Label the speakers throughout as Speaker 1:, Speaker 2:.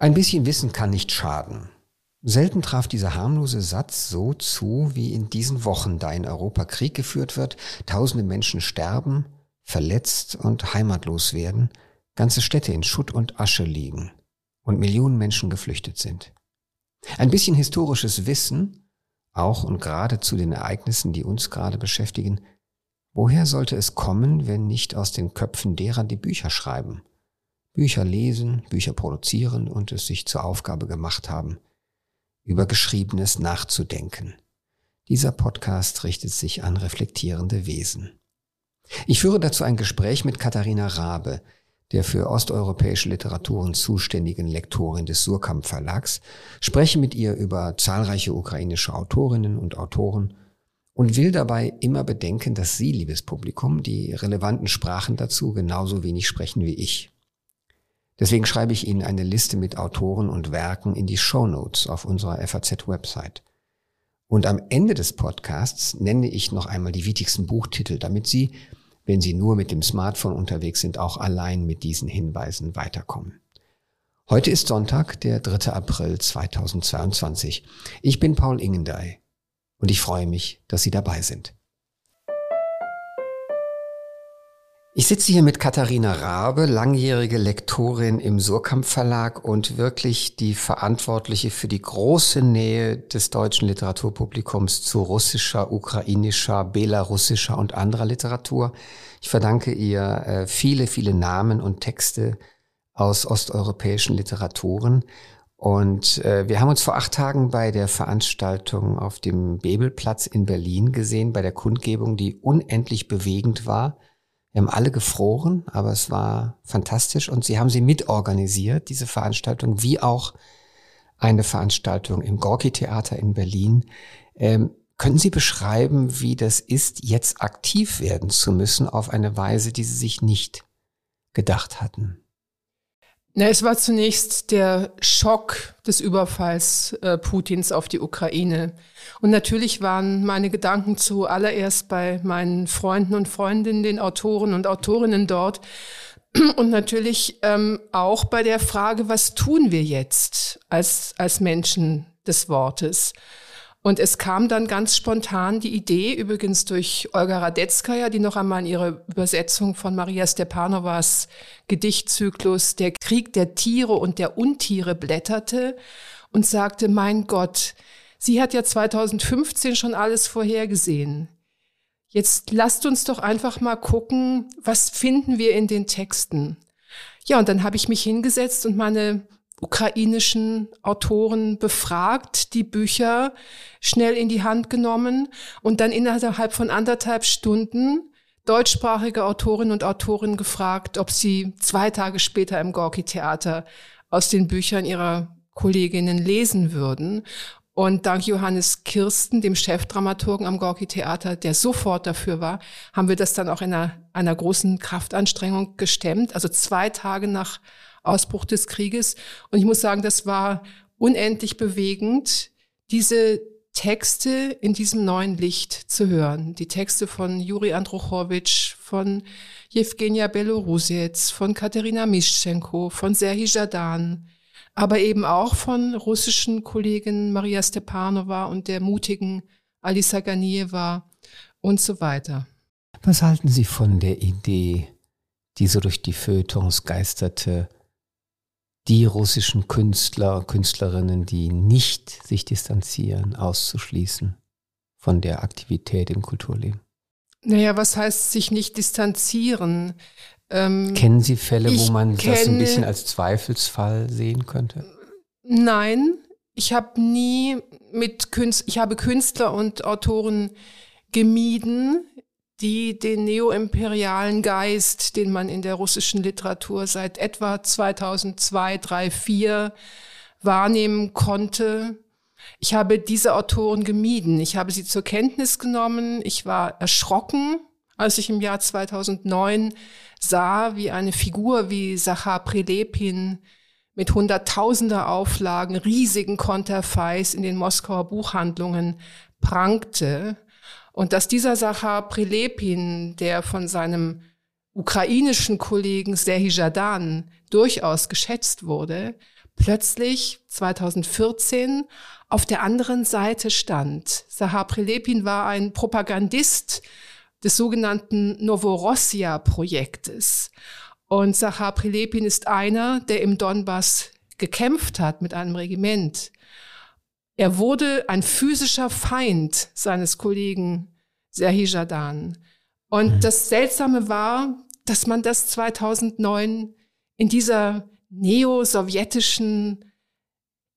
Speaker 1: Ein bisschen Wissen kann nicht schaden. Selten traf dieser harmlose Satz so zu wie in diesen Wochen, da in Europa Krieg geführt wird, tausende Menschen sterben, verletzt und heimatlos werden, ganze Städte in Schutt und Asche liegen und Millionen Menschen geflüchtet sind. Ein bisschen historisches Wissen, auch und gerade zu den Ereignissen, die uns gerade beschäftigen, woher sollte es kommen, wenn nicht aus den Köpfen derer, die Bücher schreiben? Bücher lesen, Bücher produzieren und es sich zur Aufgabe gemacht haben, über Geschriebenes nachzudenken. Dieser Podcast richtet sich an reflektierende Wesen. Ich führe dazu ein Gespräch mit Katharina Rabe, der für osteuropäische Literaturen zuständigen Lektorin des Surkamp Verlags, spreche mit ihr über zahlreiche ukrainische Autorinnen und Autoren und will dabei immer bedenken, dass Sie, liebes Publikum, die relevanten Sprachen dazu genauso wenig sprechen wie ich. Deswegen schreibe ich Ihnen eine Liste mit Autoren und Werken in die Show Notes auf unserer FAZ-Website. Und am Ende des Podcasts nenne ich noch einmal die wichtigsten Buchtitel, damit Sie, wenn Sie nur mit dem Smartphone unterwegs sind, auch allein mit diesen Hinweisen weiterkommen. Heute ist Sonntag, der 3. April 2022. Ich bin Paul Ingendey und ich freue mich, dass Sie dabei sind. Ich sitze hier mit Katharina Rabe, langjährige Lektorin im Surkamp Verlag und wirklich die Verantwortliche für die große Nähe des deutschen Literaturpublikums zu russischer, ukrainischer, belarussischer und anderer Literatur. Ich verdanke ihr äh, viele, viele Namen und Texte aus osteuropäischen Literaturen. Und äh, wir haben uns vor acht Tagen bei der Veranstaltung auf dem Bebelplatz in Berlin gesehen, bei der Kundgebung, die unendlich bewegend war wir haben alle gefroren, aber es war fantastisch und sie haben sie mitorganisiert, diese Veranstaltung, wie auch eine Veranstaltung im Gorki-Theater in Berlin. Ähm, können Sie beschreiben, wie das ist, jetzt aktiv werden zu müssen auf eine Weise, die Sie sich nicht gedacht hatten?
Speaker 2: Na, es war zunächst der Schock des Überfalls äh, Putins auf die Ukraine. Und natürlich waren meine Gedanken zuallererst bei meinen Freunden und Freundinnen, den Autoren und Autorinnen dort. Und natürlich ähm, auch bei der Frage, was tun wir jetzt als, als Menschen des Wortes? Und es kam dann ganz spontan die Idee, übrigens durch Olga Radetzkaya, die noch einmal in ihrer Übersetzung von Maria Stepanovas Gedichtzyklus Der Krieg der Tiere und der Untiere blätterte und sagte, mein Gott, sie hat ja 2015 schon alles vorhergesehen. Jetzt lasst uns doch einfach mal gucken, was finden wir in den Texten. Ja, und dann habe ich mich hingesetzt und meine ukrainischen Autoren befragt, die Bücher schnell in die Hand genommen und dann innerhalb von anderthalb Stunden deutschsprachige Autorinnen und Autoren gefragt, ob sie zwei Tage später im Gorki-Theater aus den Büchern ihrer Kolleginnen lesen würden. Und dank Johannes Kirsten, dem Chefdramaturgen am Gorki-Theater, der sofort dafür war, haben wir das dann auch in einer, einer großen Kraftanstrengung gestemmt. Also zwei Tage nach Ausbruch des Krieges. Und ich muss sagen, das war unendlich bewegend, diese Texte in diesem neuen Licht zu hören. Die Texte von Juri Andruchowitsch, von Jewgenia Belorusets, von Katerina Mischenko, von Serhii Jadan, aber eben auch von russischen Kolleginnen Maria Stepanova und der mutigen Alisa Ganieva und so weiter.
Speaker 1: Was halten Sie von der Idee, die so durch die Feuilletons geisterte, die russischen Künstler, Künstlerinnen, die nicht sich distanzieren, auszuschließen von der Aktivität im Kulturleben?
Speaker 2: Naja, was heißt sich nicht distanzieren?
Speaker 1: Ähm, Kennen Sie Fälle, wo man kenne, das ein bisschen als Zweifelsfall sehen könnte?
Speaker 2: Nein, ich habe nie mit Künstler, ich habe Künstler und Autoren gemieden, die den neoimperialen Geist, den man in der russischen Literatur seit etwa 2002, 3, 4 wahrnehmen konnte. Ich habe diese Autoren gemieden. Ich habe sie zur Kenntnis genommen. Ich war erschrocken, als ich im Jahr 2009 sah, wie eine Figur wie Sachar Prilepin mit hunderttausender Auflagen, riesigen Konterfeis in den Moskauer Buchhandlungen prangte und dass dieser Sachar Prilepin, der von seinem ukrainischen Kollegen Serhii Jadan durchaus geschätzt wurde, plötzlich 2014 auf der anderen Seite stand. Sahar Prelepin war ein Propagandist des sogenannten Novorossia-Projektes. Und Sahar Prelepin ist einer, der im Donbass gekämpft hat mit einem Regiment. Er wurde ein physischer Feind seines Kollegen Serhii Jadan. Und mhm. das Seltsame war, dass man das 2009 in dieser neo-sowjetischen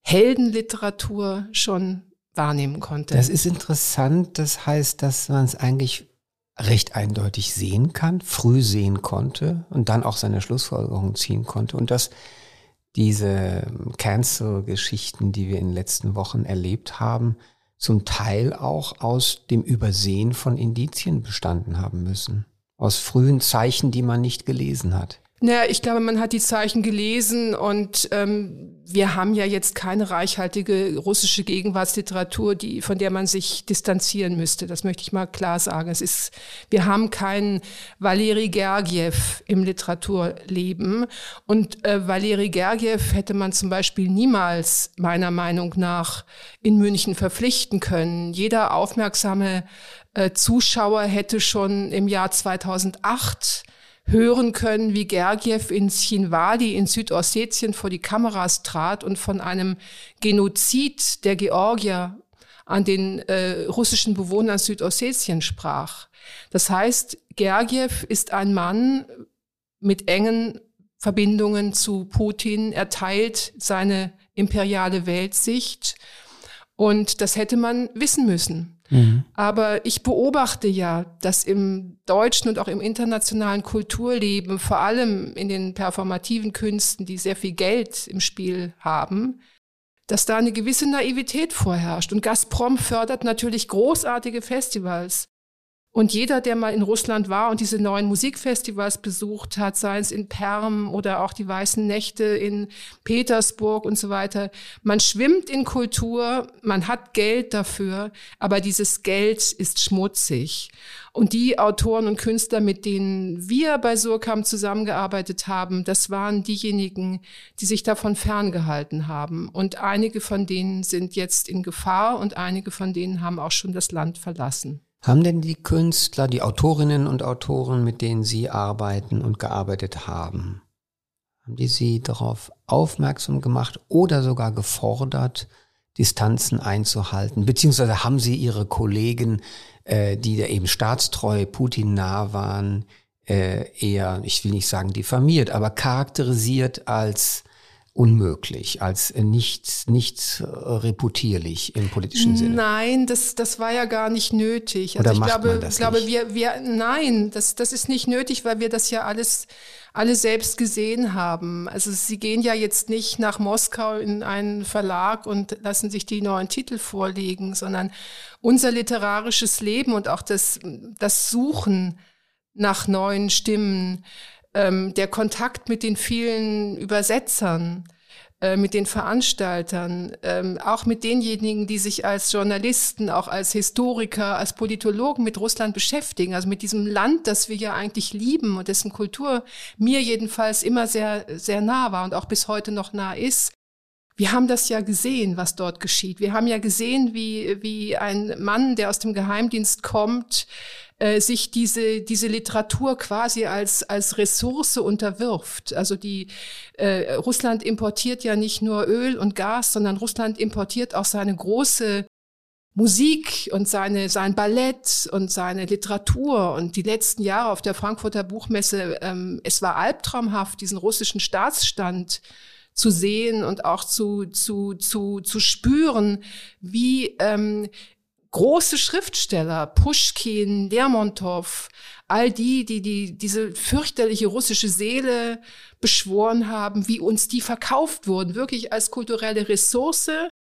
Speaker 2: Heldenliteratur schon wahrnehmen konnte.
Speaker 1: Das ist interessant. Das heißt, dass man es eigentlich recht eindeutig sehen kann, früh sehen konnte und dann auch seine Schlussfolgerungen ziehen konnte. Und dass diese Cancel-Geschichten, die wir in den letzten Wochen erlebt haben, zum Teil auch aus dem Übersehen von Indizien bestanden haben müssen. Aus frühen Zeichen, die man nicht gelesen hat.
Speaker 2: Naja, ich glaube, man hat die Zeichen gelesen und ähm, wir haben ja jetzt keine reichhaltige russische Gegenwartsliteratur, die, von der man sich distanzieren müsste. Das möchte ich mal klar sagen. Es ist, wir haben keinen Valeri Gergiev im Literaturleben. Und äh, Valeri Gergiev hätte man zum Beispiel niemals, meiner Meinung nach, in München verpflichten können. Jeder aufmerksame äh, Zuschauer hätte schon im Jahr 2008 hören können, wie Gergiev in Chinwali in Südossetien vor die Kameras trat und von einem Genozid der Georgier an den äh, russischen Bewohnern Südossetien sprach. Das heißt, Gergiev ist ein Mann mit engen Verbindungen zu Putin. Er teilt seine imperiale Weltsicht und das hätte man wissen müssen. Mhm. Aber ich beobachte ja, dass im deutschen und auch im internationalen Kulturleben, vor allem in den performativen Künsten, die sehr viel Geld im Spiel haben, dass da eine gewisse Naivität vorherrscht. Und Gazprom fördert natürlich großartige Festivals. Und jeder, der mal in Russland war und diese neuen Musikfestivals besucht hat, sei es in Perm oder auch die Weißen Nächte in Petersburg und so weiter, man schwimmt in Kultur, man hat Geld dafür, aber dieses Geld ist schmutzig. Und die Autoren und Künstler, mit denen wir bei Surkamp zusammengearbeitet haben, das waren diejenigen, die sich davon ferngehalten haben. Und einige von denen sind jetzt in Gefahr und einige von denen haben auch schon das Land verlassen.
Speaker 1: Haben denn die Künstler, die Autorinnen und Autoren, mit denen Sie arbeiten und gearbeitet haben, haben die Sie darauf aufmerksam gemacht oder sogar gefordert, Distanzen einzuhalten? Beziehungsweise haben Sie Ihre Kollegen, äh, die da eben staatstreu Putin nah waren, äh, eher, ich will nicht sagen diffamiert, aber charakterisiert als unmöglich, als nicht, nicht reputierlich im politischen Sinne.
Speaker 2: Nein, das, das war ja gar nicht nötig.
Speaker 1: Also Oder ich macht glaube, man das
Speaker 2: glaube
Speaker 1: nicht?
Speaker 2: wir, wir, nein, das, das ist nicht nötig, weil wir das ja alles, alle selbst gesehen haben. Also sie gehen ja jetzt nicht nach Moskau in einen Verlag und lassen sich die neuen Titel vorlegen, sondern unser literarisches Leben und auch das, das Suchen nach neuen Stimmen, ähm, der Kontakt mit den vielen Übersetzern, äh, mit den Veranstaltern, ähm, auch mit denjenigen, die sich als Journalisten, auch als Historiker, als Politologen mit Russland beschäftigen, also mit diesem Land, das wir ja eigentlich lieben und dessen Kultur mir jedenfalls immer sehr, sehr nah war und auch bis heute noch nah ist. Wir haben das ja gesehen, was dort geschieht. Wir haben ja gesehen, wie, wie ein Mann, der aus dem Geheimdienst kommt, äh, sich diese, diese Literatur quasi als, als Ressource unterwirft. Also die äh, Russland importiert ja nicht nur Öl und Gas, sondern Russland importiert auch seine große Musik und seine, sein Ballett und seine Literatur und die letzten Jahre auf der Frankfurter Buchmesse, ähm, es war albtraumhaft, diesen russischen Staatsstand zu sehen und auch zu, zu, zu, zu spüren, wie, ähm, große Schriftsteller, Pushkin, Lermontov, all die, die, die diese fürchterliche russische Seele beschworen haben, wie uns die verkauft wurden, wirklich als kulturelle Ressource,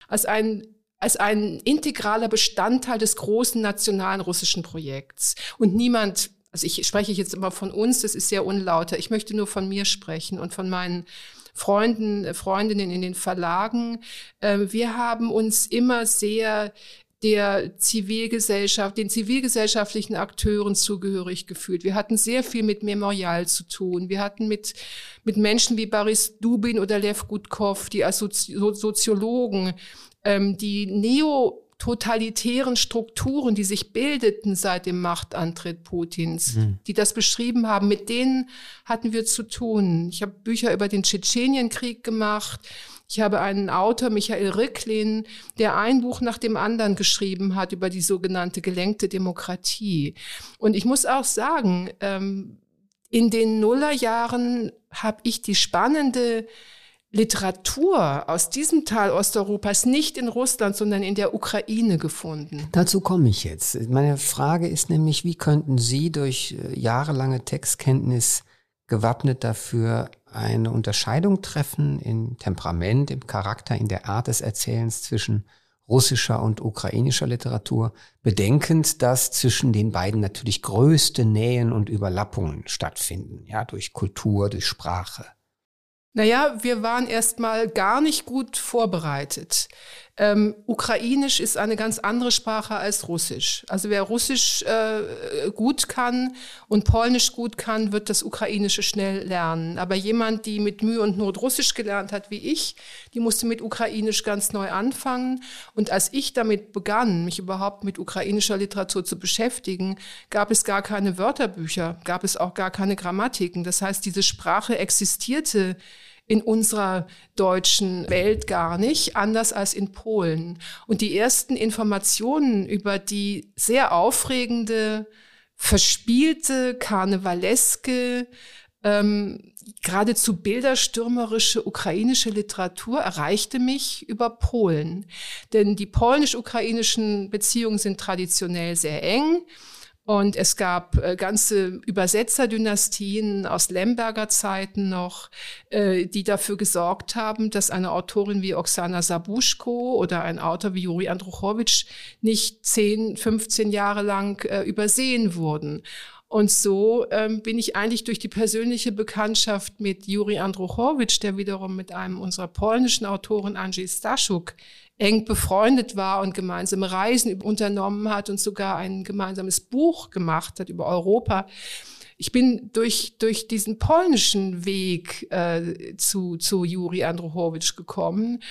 Speaker 2: als ein als ein integraler Bestandteil des großen nationalen russischen Projekts. Und niemand, also ich spreche jetzt immer von uns, das ist sehr unlauter, ich möchte nur von mir sprechen und von meinen Freunden, Freundinnen in den Verlagen. Ähm, wir haben uns immer sehr der Zivilgesellschaft, den zivilgesellschaftlichen Akteuren zugehörig gefühlt. Wir hatten sehr viel mit Memorial zu tun. Wir hatten mit, mit Menschen wie Boris Dubin oder Lev Gutkov, die als Sozi Soziologen ähm, die Neo totalitären Strukturen, die sich bildeten seit dem Machtantritt Putins, mhm. die das beschrieben haben, mit denen hatten wir zu tun. Ich habe Bücher über den Tschetschenienkrieg gemacht. Ich habe einen Autor, Michael Ricklin, der ein Buch nach dem anderen geschrieben hat über die sogenannte gelenkte Demokratie. Und ich muss auch sagen, ähm, in den Nullerjahren habe ich die spannende Literatur aus diesem Teil Osteuropas nicht in Russland, sondern in der Ukraine gefunden.
Speaker 1: Dazu komme ich jetzt. Meine Frage ist nämlich, wie könnten Sie durch äh, jahrelange Textkenntnis gewappnet dafür eine Unterscheidung treffen im Temperament, im Charakter, in der Art des Erzählens zwischen russischer und ukrainischer Literatur, bedenkend, dass zwischen den beiden natürlich größte Nähen und Überlappungen stattfinden, ja, durch Kultur, durch Sprache.
Speaker 2: Naja, wir waren erstmal gar nicht gut vorbereitet. Ähm, Ukrainisch ist eine ganz andere Sprache als Russisch. Also wer Russisch äh, gut kann und Polnisch gut kann, wird das Ukrainische schnell lernen. Aber jemand, die mit Mühe und Not Russisch gelernt hat, wie ich, die musste mit Ukrainisch ganz neu anfangen. Und als ich damit begann, mich überhaupt mit ukrainischer Literatur zu beschäftigen, gab es gar keine Wörterbücher, gab es auch gar keine Grammatiken. Das heißt, diese Sprache existierte in unserer deutschen Welt gar nicht, anders als in Polen. Und die ersten Informationen über die sehr aufregende, verspielte, karnevaleske, ähm, geradezu bilderstürmerische ukrainische Literatur erreichte mich über Polen. Denn die polnisch-ukrainischen Beziehungen sind traditionell sehr eng. Und es gab äh, ganze Übersetzerdynastien aus Lemberger Zeiten noch, äh, die dafür gesorgt haben, dass eine Autorin wie Oksana Sabuschko oder ein Autor wie Juri Andruchowitsch nicht 10, 15 Jahre lang äh, übersehen wurden. Und so ähm, bin ich eigentlich durch die persönliche Bekanntschaft mit Juri Andruchowitsch, der wiederum mit einem unserer polnischen Autoren Andrzej Staszuk eng befreundet war und gemeinsame Reisen unternommen hat und sogar ein gemeinsames Buch gemacht hat über Europa. Ich bin durch, durch diesen polnischen Weg äh, zu, zu Juri Andruchowitsch gekommen.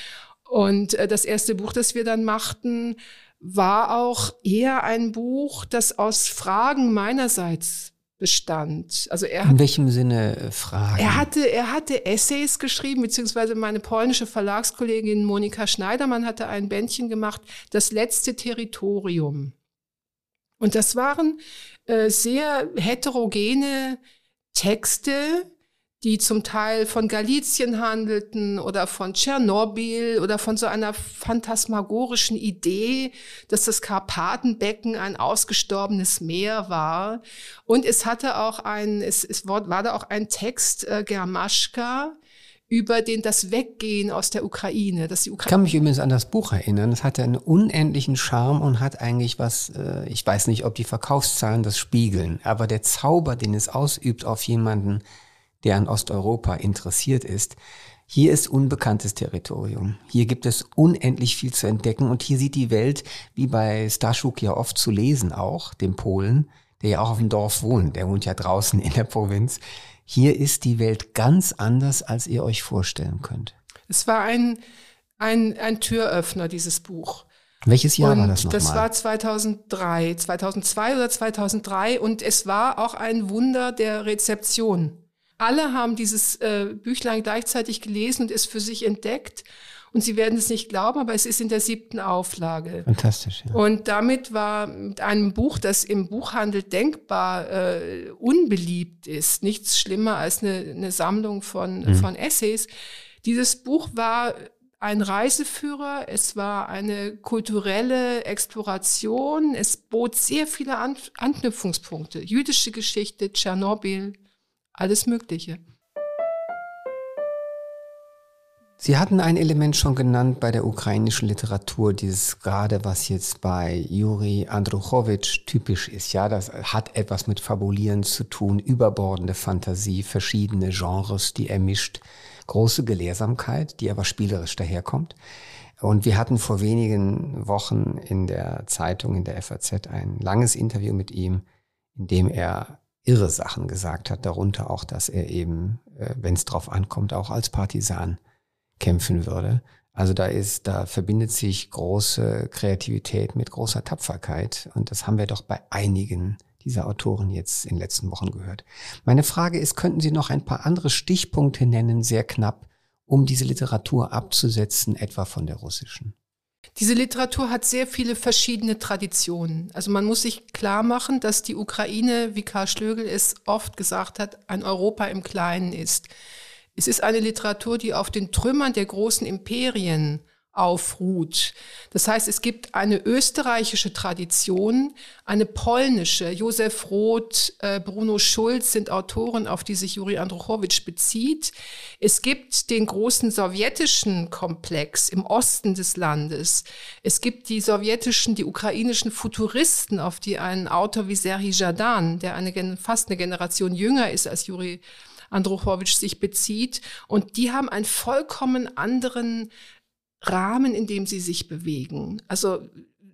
Speaker 2: Und äh, das erste Buch, das wir dann machten, war auch eher ein Buch, das aus Fragen meinerseits bestand.
Speaker 1: Also er hat, In welchem Sinne äh, Fragen?
Speaker 2: Er hatte, er hatte Essays geschrieben, beziehungsweise meine polnische Verlagskollegin Monika Schneidermann hatte ein Bändchen gemacht, Das letzte Territorium. Und das waren äh, sehr heterogene Texte, die zum Teil von Galizien handelten oder von Tschernobyl oder von so einer phantasmagorischen Idee, dass das Karpatenbecken ein ausgestorbenes Meer war. Und es hatte auch ein, es, es war, da auch ein Text, äh, Germaschka, über den das Weggehen aus der Ukraine. Dass die Ukraine
Speaker 1: ich kann mich übrigens an das Buch erinnern. Es hatte einen unendlichen Charme und hat eigentlich was, äh, ich weiß nicht, ob die Verkaufszahlen das spiegeln, aber der Zauber, den es ausübt auf jemanden, der an Osteuropa interessiert ist, hier ist unbekanntes Territorium. Hier gibt es unendlich viel zu entdecken und hier sieht die Welt, wie bei Staszuk ja oft zu lesen auch, dem Polen, der ja auch auf dem Dorf wohnt, der wohnt ja draußen in der Provinz. Hier ist die Welt ganz anders, als ihr euch vorstellen könnt.
Speaker 2: Es war ein, ein, ein Türöffner, dieses Buch.
Speaker 1: Welches Jahr und war das
Speaker 2: nochmal? Das war 2003, 2002 oder 2003 und es war auch ein Wunder der Rezeption alle haben dieses äh, Büchlein gleichzeitig gelesen und es für sich entdeckt. Und Sie werden es nicht glauben, aber es ist in der siebten Auflage.
Speaker 1: Fantastisch. Ja.
Speaker 2: Und damit war mit einem Buch, das im Buchhandel denkbar äh, unbeliebt ist, nichts schlimmer als eine, eine Sammlung von, mhm. von Essays. Dieses Buch war ein Reiseführer, es war eine kulturelle Exploration, es bot sehr viele An Anknüpfungspunkte. Jüdische Geschichte, Tschernobyl, alles Mögliche.
Speaker 1: Sie hatten ein Element schon genannt bei der ukrainischen Literatur, dieses gerade, was jetzt bei Juri Andruchowitsch typisch ist. Ja, das hat etwas mit Fabulieren zu tun, überbordende Fantasie, verschiedene Genres, die er mischt, große Gelehrsamkeit, die aber spielerisch daherkommt. Und wir hatten vor wenigen Wochen in der Zeitung, in der FAZ, ein langes Interview mit ihm, in dem er irre Sachen gesagt hat, darunter auch, dass er eben, äh, wenn es drauf ankommt, auch als Partisan kämpfen würde. Also da ist, da verbindet sich große Kreativität mit großer Tapferkeit. Und das haben wir doch bei einigen dieser Autoren jetzt in den letzten Wochen gehört. Meine Frage ist, könnten Sie noch ein paar andere Stichpunkte nennen, sehr knapp, um diese Literatur abzusetzen, etwa von der russischen?
Speaker 2: Diese Literatur hat sehr viele verschiedene Traditionen. Also man muss sich klar machen, dass die Ukraine, wie Karl Schlögel es oft gesagt hat, ein Europa im Kleinen ist. Es ist eine Literatur, die auf den Trümmern der großen Imperien aufruht. Das heißt, es gibt eine österreichische Tradition, eine polnische. Josef Roth, äh, Bruno Schulz sind Autoren, auf die sich Juri Andruchowitsch bezieht. Es gibt den großen sowjetischen Komplex im Osten des Landes. Es gibt die sowjetischen, die ukrainischen Futuristen, auf die ein Autor wie Serhii Jadan, der eine, fast eine Generation jünger ist als Juri Andruchowitsch sich bezieht. Und die haben einen vollkommen anderen Rahmen, in dem sie sich bewegen. Also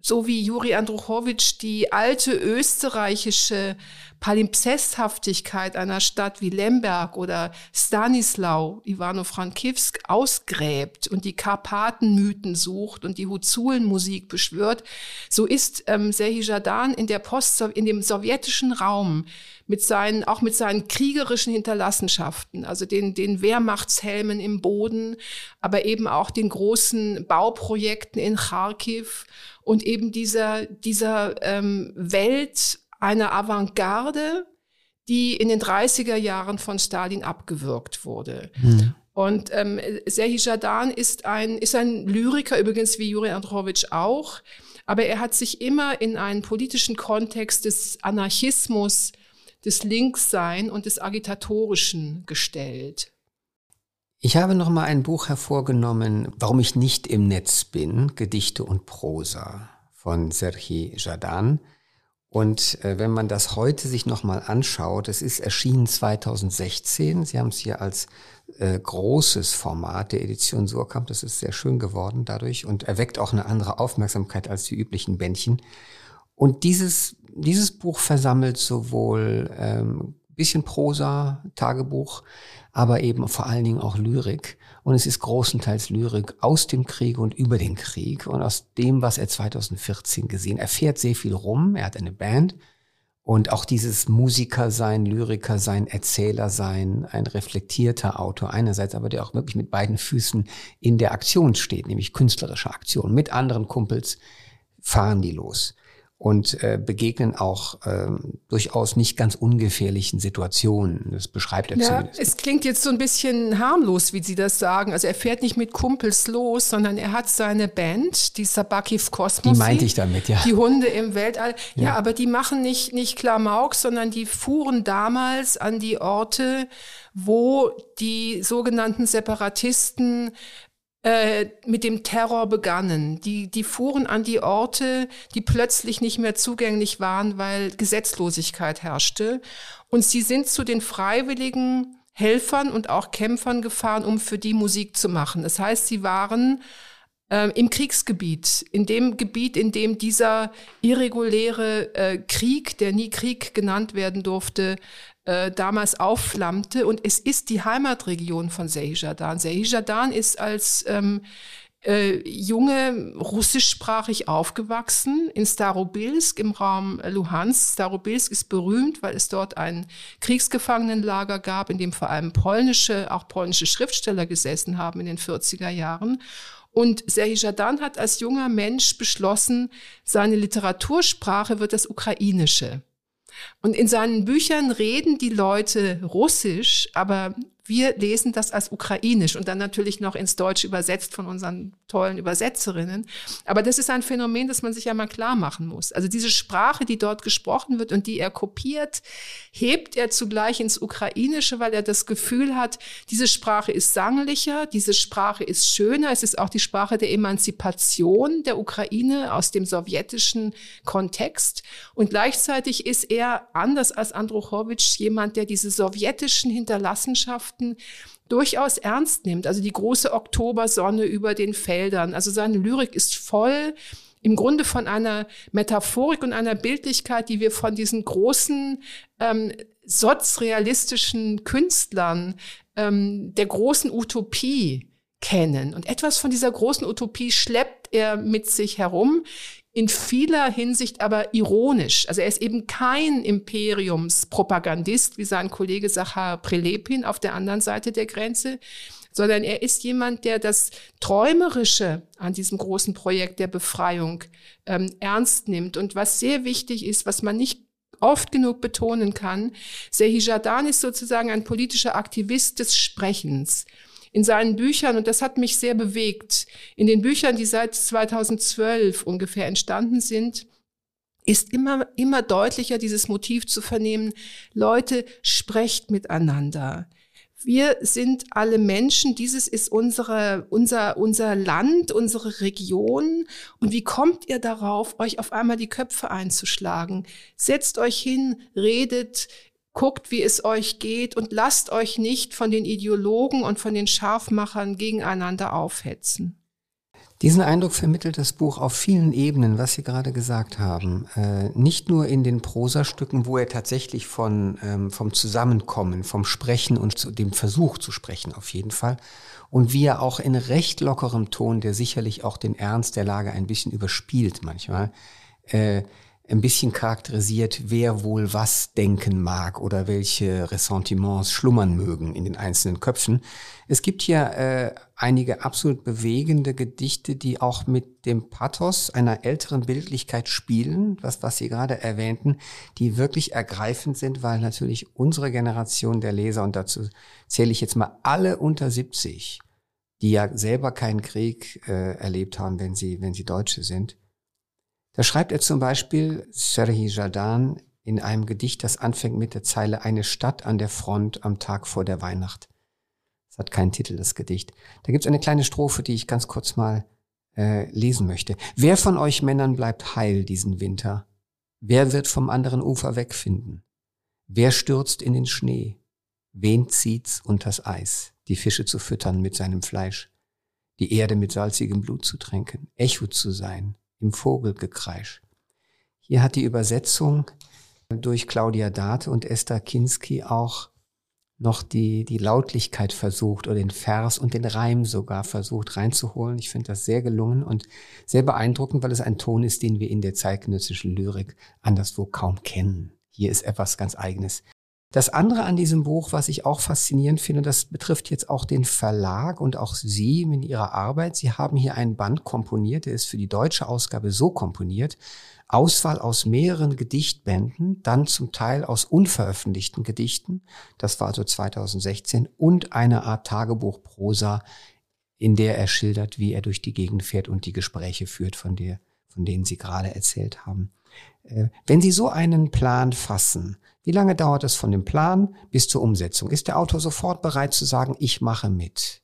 Speaker 2: so wie Juri Andruchowitsch die alte österreichische Palimpsesthaftigkeit einer Stadt wie Lemberg oder Stanislau, Ivano-Frankivsk ausgräbt und die Karpatenmythen sucht und die Huzulen-Musik beschwört, so ist ähm, Serhii Jadan in der Post in dem sowjetischen Raum mit seinen, auch mit seinen kriegerischen Hinterlassenschaften, also den, den Wehrmachtshelmen im Boden, aber eben auch den großen Bauprojekten in Kharkiv und eben dieser, dieser ähm, Welt einer Avantgarde, die in den 30er Jahren von Stalin abgewürgt wurde. Mhm. Und ähm, Serhii Jadan ist ein, ist ein Lyriker, übrigens wie Juri Androwitsch auch, aber er hat sich immer in einen politischen Kontext des Anarchismus des Linkssein und des Agitatorischen gestellt.
Speaker 1: Ich habe noch mal ein Buch hervorgenommen, Warum ich nicht im Netz bin, Gedichte und Prosa von Serhii Jadan. Und äh, wenn man das heute sich noch mal anschaut, es ist erschienen 2016. Sie haben es hier als äh, großes Format der Edition Surkamp. Das ist sehr schön geworden dadurch und erweckt auch eine andere Aufmerksamkeit als die üblichen Bändchen. Und dieses, dieses Buch versammelt sowohl ähm, bisschen Prosa, Tagebuch, aber eben vor allen Dingen auch Lyrik. Und es ist großenteils Lyrik aus dem Krieg und über den Krieg und aus dem, was er 2014 gesehen. Er fährt sehr viel rum, er hat eine Band und auch dieses Musiker sein, Lyriker sein, Erzähler sein, ein reflektierter Autor einerseits, aber der auch wirklich mit beiden Füßen in der Aktion steht, nämlich künstlerische Aktion. Mit anderen Kumpels fahren die los und äh, begegnen auch ähm, durchaus nicht ganz ungefährlichen Situationen. Das beschreibt er
Speaker 2: ja,
Speaker 1: zumindest.
Speaker 2: Es klingt jetzt so ein bisschen harmlos, wie Sie das sagen. Also er fährt nicht mit Kumpels los, sondern er hat seine Band, die Sabakiv Kosmos.
Speaker 1: Die meinte ich damit, ja.
Speaker 2: Die Hunde im Weltall. Ja, ja aber die machen nicht, nicht Klamauk, sondern die fuhren damals an die Orte, wo die sogenannten Separatisten mit dem Terror begannen. Die, die fuhren an die Orte, die plötzlich nicht mehr zugänglich waren, weil Gesetzlosigkeit herrschte. Und sie sind zu den freiwilligen Helfern und auch Kämpfern gefahren, um für die Musik zu machen. Das heißt, sie waren äh, im Kriegsgebiet, in dem Gebiet, in dem dieser irreguläre äh, Krieg, der nie Krieg genannt werden durfte, äh, damals aufflammte. Und es ist die Heimatregion von Sehijadan. Sehijadan ist als ähm, äh, Junge russischsprachig aufgewachsen in Starobilsk im Raum Luhansk. Starobilsk ist berühmt, weil es dort ein Kriegsgefangenenlager gab, in dem vor allem polnische, auch polnische Schriftsteller gesessen haben in den 40er Jahren. Und Serhii Jadan hat als junger Mensch beschlossen, seine Literatursprache wird das Ukrainische. Und in seinen Büchern reden die Leute Russisch, aber wir lesen das als ukrainisch und dann natürlich noch ins Deutsche übersetzt von unseren tollen Übersetzerinnen. Aber das ist ein Phänomen, das man sich ja mal klar machen muss. Also diese Sprache, die dort gesprochen wird und die er kopiert, hebt er zugleich ins Ukrainische, weil er das Gefühl hat, diese Sprache ist sanglicher, diese Sprache ist schöner. Es ist auch die Sprache der Emanzipation der Ukraine aus dem sowjetischen Kontext. Und gleichzeitig ist er, anders als Andruchowitsch, jemand, der diese sowjetischen Hinterlassenschaften Landschaften durchaus ernst nimmt. Also die große Oktobersonne über den Feldern. Also seine Lyrik ist voll im Grunde von einer Metaphorik und einer Bildlichkeit, die wir von diesen großen ähm, sozialistischen Künstlern ähm, der großen Utopie kennen. Und etwas von dieser großen Utopie schleppt er mit sich herum, in vieler Hinsicht aber ironisch. Also er ist eben kein Imperiumspropagandist wie sein Kollege Sachar Prelepin auf der anderen Seite der Grenze, sondern er ist jemand, der das Träumerische an diesem großen Projekt der Befreiung ähm, ernst nimmt. Und was sehr wichtig ist, was man nicht oft genug betonen kann, Sehi Jadan ist sozusagen ein politischer Aktivist des Sprechens in seinen Büchern, und das hat mich sehr bewegt, in den Büchern, die seit 2012 ungefähr entstanden sind, ist immer, immer deutlicher dieses Motiv zu vernehmen, Leute, sprecht miteinander. Wir sind alle Menschen, dieses ist unsere, unser, unser Land, unsere Region. Und wie kommt ihr darauf, euch auf einmal die Köpfe einzuschlagen? Setzt euch hin, redet, guckt, wie es euch geht und lasst euch nicht von den Ideologen und von den Scharfmachern gegeneinander aufhetzen.
Speaker 1: Diesen Eindruck vermittelt das Buch auf vielen Ebenen, was Sie gerade gesagt haben. Äh, nicht nur in den Prosastücken, wo er tatsächlich von, ähm, vom Zusammenkommen, vom Sprechen und zu, dem Versuch zu sprechen auf jeden Fall. Und wie er auch in recht lockerem Ton, der sicherlich auch den Ernst der Lage ein bisschen überspielt manchmal, äh, ein bisschen charakterisiert, wer wohl was denken mag oder welche Ressentiments schlummern mögen in den einzelnen Köpfen. Es gibt hier äh, einige absolut bewegende Gedichte, die auch mit dem Pathos einer älteren Bildlichkeit spielen, was, was Sie gerade erwähnten, die wirklich ergreifend sind, weil natürlich unsere Generation der Leser, und dazu zähle ich jetzt mal alle unter 70, die ja selber keinen Krieg äh, erlebt haben, wenn sie, wenn sie Deutsche sind, da schreibt er zum Beispiel Serhi Jadan in einem Gedicht, das anfängt mit der Zeile Eine Stadt an der Front am Tag vor der Weihnacht. Das hat keinen Titel, das Gedicht. Da gibt es eine kleine Strophe, die ich ganz kurz mal äh, lesen möchte. Wer von euch Männern bleibt heil diesen Winter? Wer wird vom anderen Ufer wegfinden? Wer stürzt in den Schnee? Wen zieht's unters Eis, die Fische zu füttern mit seinem Fleisch, die Erde mit salzigem Blut zu tränken, Echo zu sein, im Vogelgekreisch. Hier hat die Übersetzung durch Claudia Date und Esther Kinski auch noch die, die Lautlichkeit versucht oder den Vers und den Reim sogar versucht reinzuholen. Ich finde das sehr gelungen und sehr beeindruckend, weil es ein Ton ist, den wir in der zeitgenössischen Lyrik anderswo kaum kennen. Hier ist etwas ganz Eigenes. Das andere an diesem Buch, was ich auch faszinierend finde, das betrifft jetzt auch den Verlag und auch Sie in Ihrer Arbeit. Sie haben hier einen Band komponiert, der ist für die deutsche Ausgabe so komponiert. Auswahl aus mehreren Gedichtbänden, dann zum Teil aus unveröffentlichten Gedichten, das war also 2016, und eine Art Tagebuchprosa, in der er schildert, wie er durch die Gegend fährt und die Gespräche führt, von, der, von denen Sie gerade erzählt haben. Äh, wenn Sie so einen Plan fassen, wie lange dauert es von dem Plan bis zur Umsetzung? Ist der Autor sofort bereit zu sagen, ich mache mit?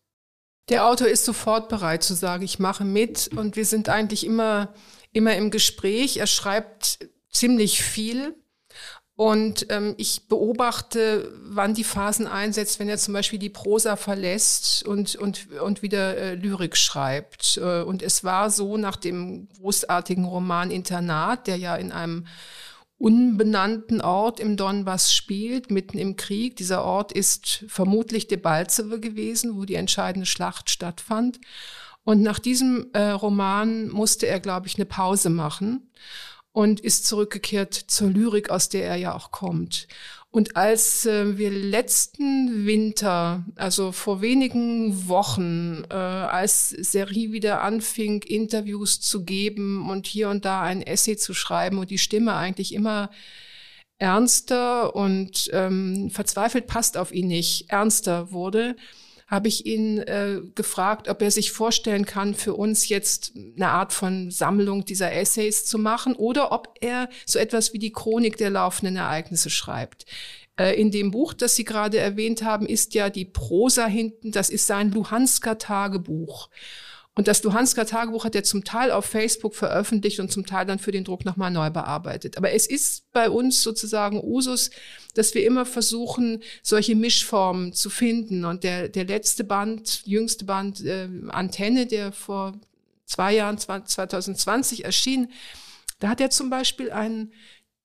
Speaker 2: Der Autor ist sofort bereit zu sagen, ich mache mit und wir sind eigentlich immer, immer im Gespräch. Er schreibt ziemlich viel und ähm, ich beobachte, wann die Phasen einsetzt, wenn er zum Beispiel die Prosa verlässt und, und, und wieder äh, Lyrik schreibt. Äh, und es war so nach dem großartigen Roman Internat, der ja in einem unbenannten Ort im Donbass spielt, mitten im Krieg. Dieser Ort ist vermutlich Debaltseve gewesen, wo die entscheidende Schlacht stattfand. Und nach diesem äh, Roman musste er, glaube ich, eine Pause machen und ist zurückgekehrt zur Lyrik, aus der er ja auch kommt. Und als äh, wir letzten Winter, also vor wenigen Wochen, äh, als Serie wieder anfing, Interviews zu geben und hier und da ein Essay zu schreiben und die Stimme eigentlich immer ernster und ähm, verzweifelt passt auf ihn nicht, ernster wurde, habe ich ihn äh, gefragt, ob er sich vorstellen kann, für uns jetzt eine Art von Sammlung dieser Essays zu machen oder ob er so etwas wie die Chronik der laufenden Ereignisse schreibt. Äh, in dem Buch, das Sie gerade erwähnt haben, ist ja die Prosa hinten, das ist sein Luhansker Tagebuch. Und das Luhansker Tagebuch hat er zum Teil auf Facebook veröffentlicht und zum Teil dann für den Druck nochmal neu bearbeitet. Aber es ist bei uns sozusagen Usus, dass wir immer versuchen, solche Mischformen zu finden. Und der, der letzte Band, jüngste Band, äh, Antenne, der vor zwei Jahren, 2020 erschien, da hat er zum Beispiel einen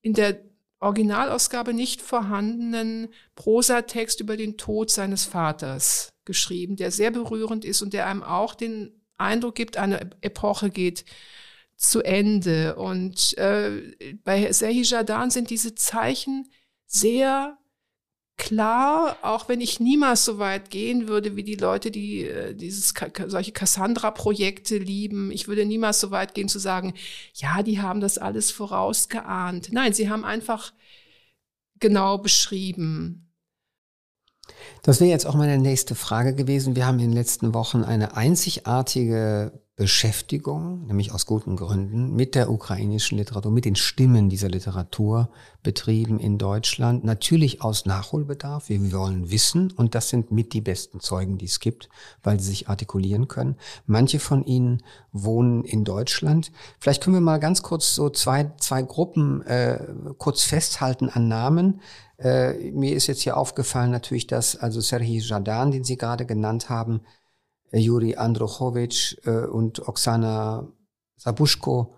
Speaker 2: in der Originalausgabe nicht vorhandenen Prosatext über den Tod seines Vaters geschrieben, der sehr berührend ist und der einem auch den Eindruck gibt, eine Epoche geht zu Ende. Und äh, bei Sehi Jadan sind diese Zeichen sehr klar, auch wenn ich niemals so weit gehen würde wie die Leute, die äh, dieses solche Cassandra-Projekte lieben. Ich würde niemals so weit gehen zu sagen, ja, die haben das alles vorausgeahnt. Nein, sie haben einfach genau beschrieben.
Speaker 1: Das wäre jetzt auch meine nächste Frage gewesen. Wir haben in den letzten Wochen eine einzigartige Beschäftigung, nämlich aus guten Gründen, mit der ukrainischen Literatur, mit den Stimmen dieser Literatur betrieben in Deutschland. Natürlich aus Nachholbedarf. Wir wollen wissen und das sind mit die besten Zeugen, die es gibt, weil sie sich artikulieren können. Manche von ihnen wohnen in Deutschland. Vielleicht können wir mal ganz kurz so zwei, zwei Gruppen äh, kurz festhalten an Namen. Äh, mir ist jetzt hier aufgefallen natürlich, dass also Serhii Jadan, den Sie gerade genannt haben, Juri Androchowitsch äh, und Oksana Sabuschko,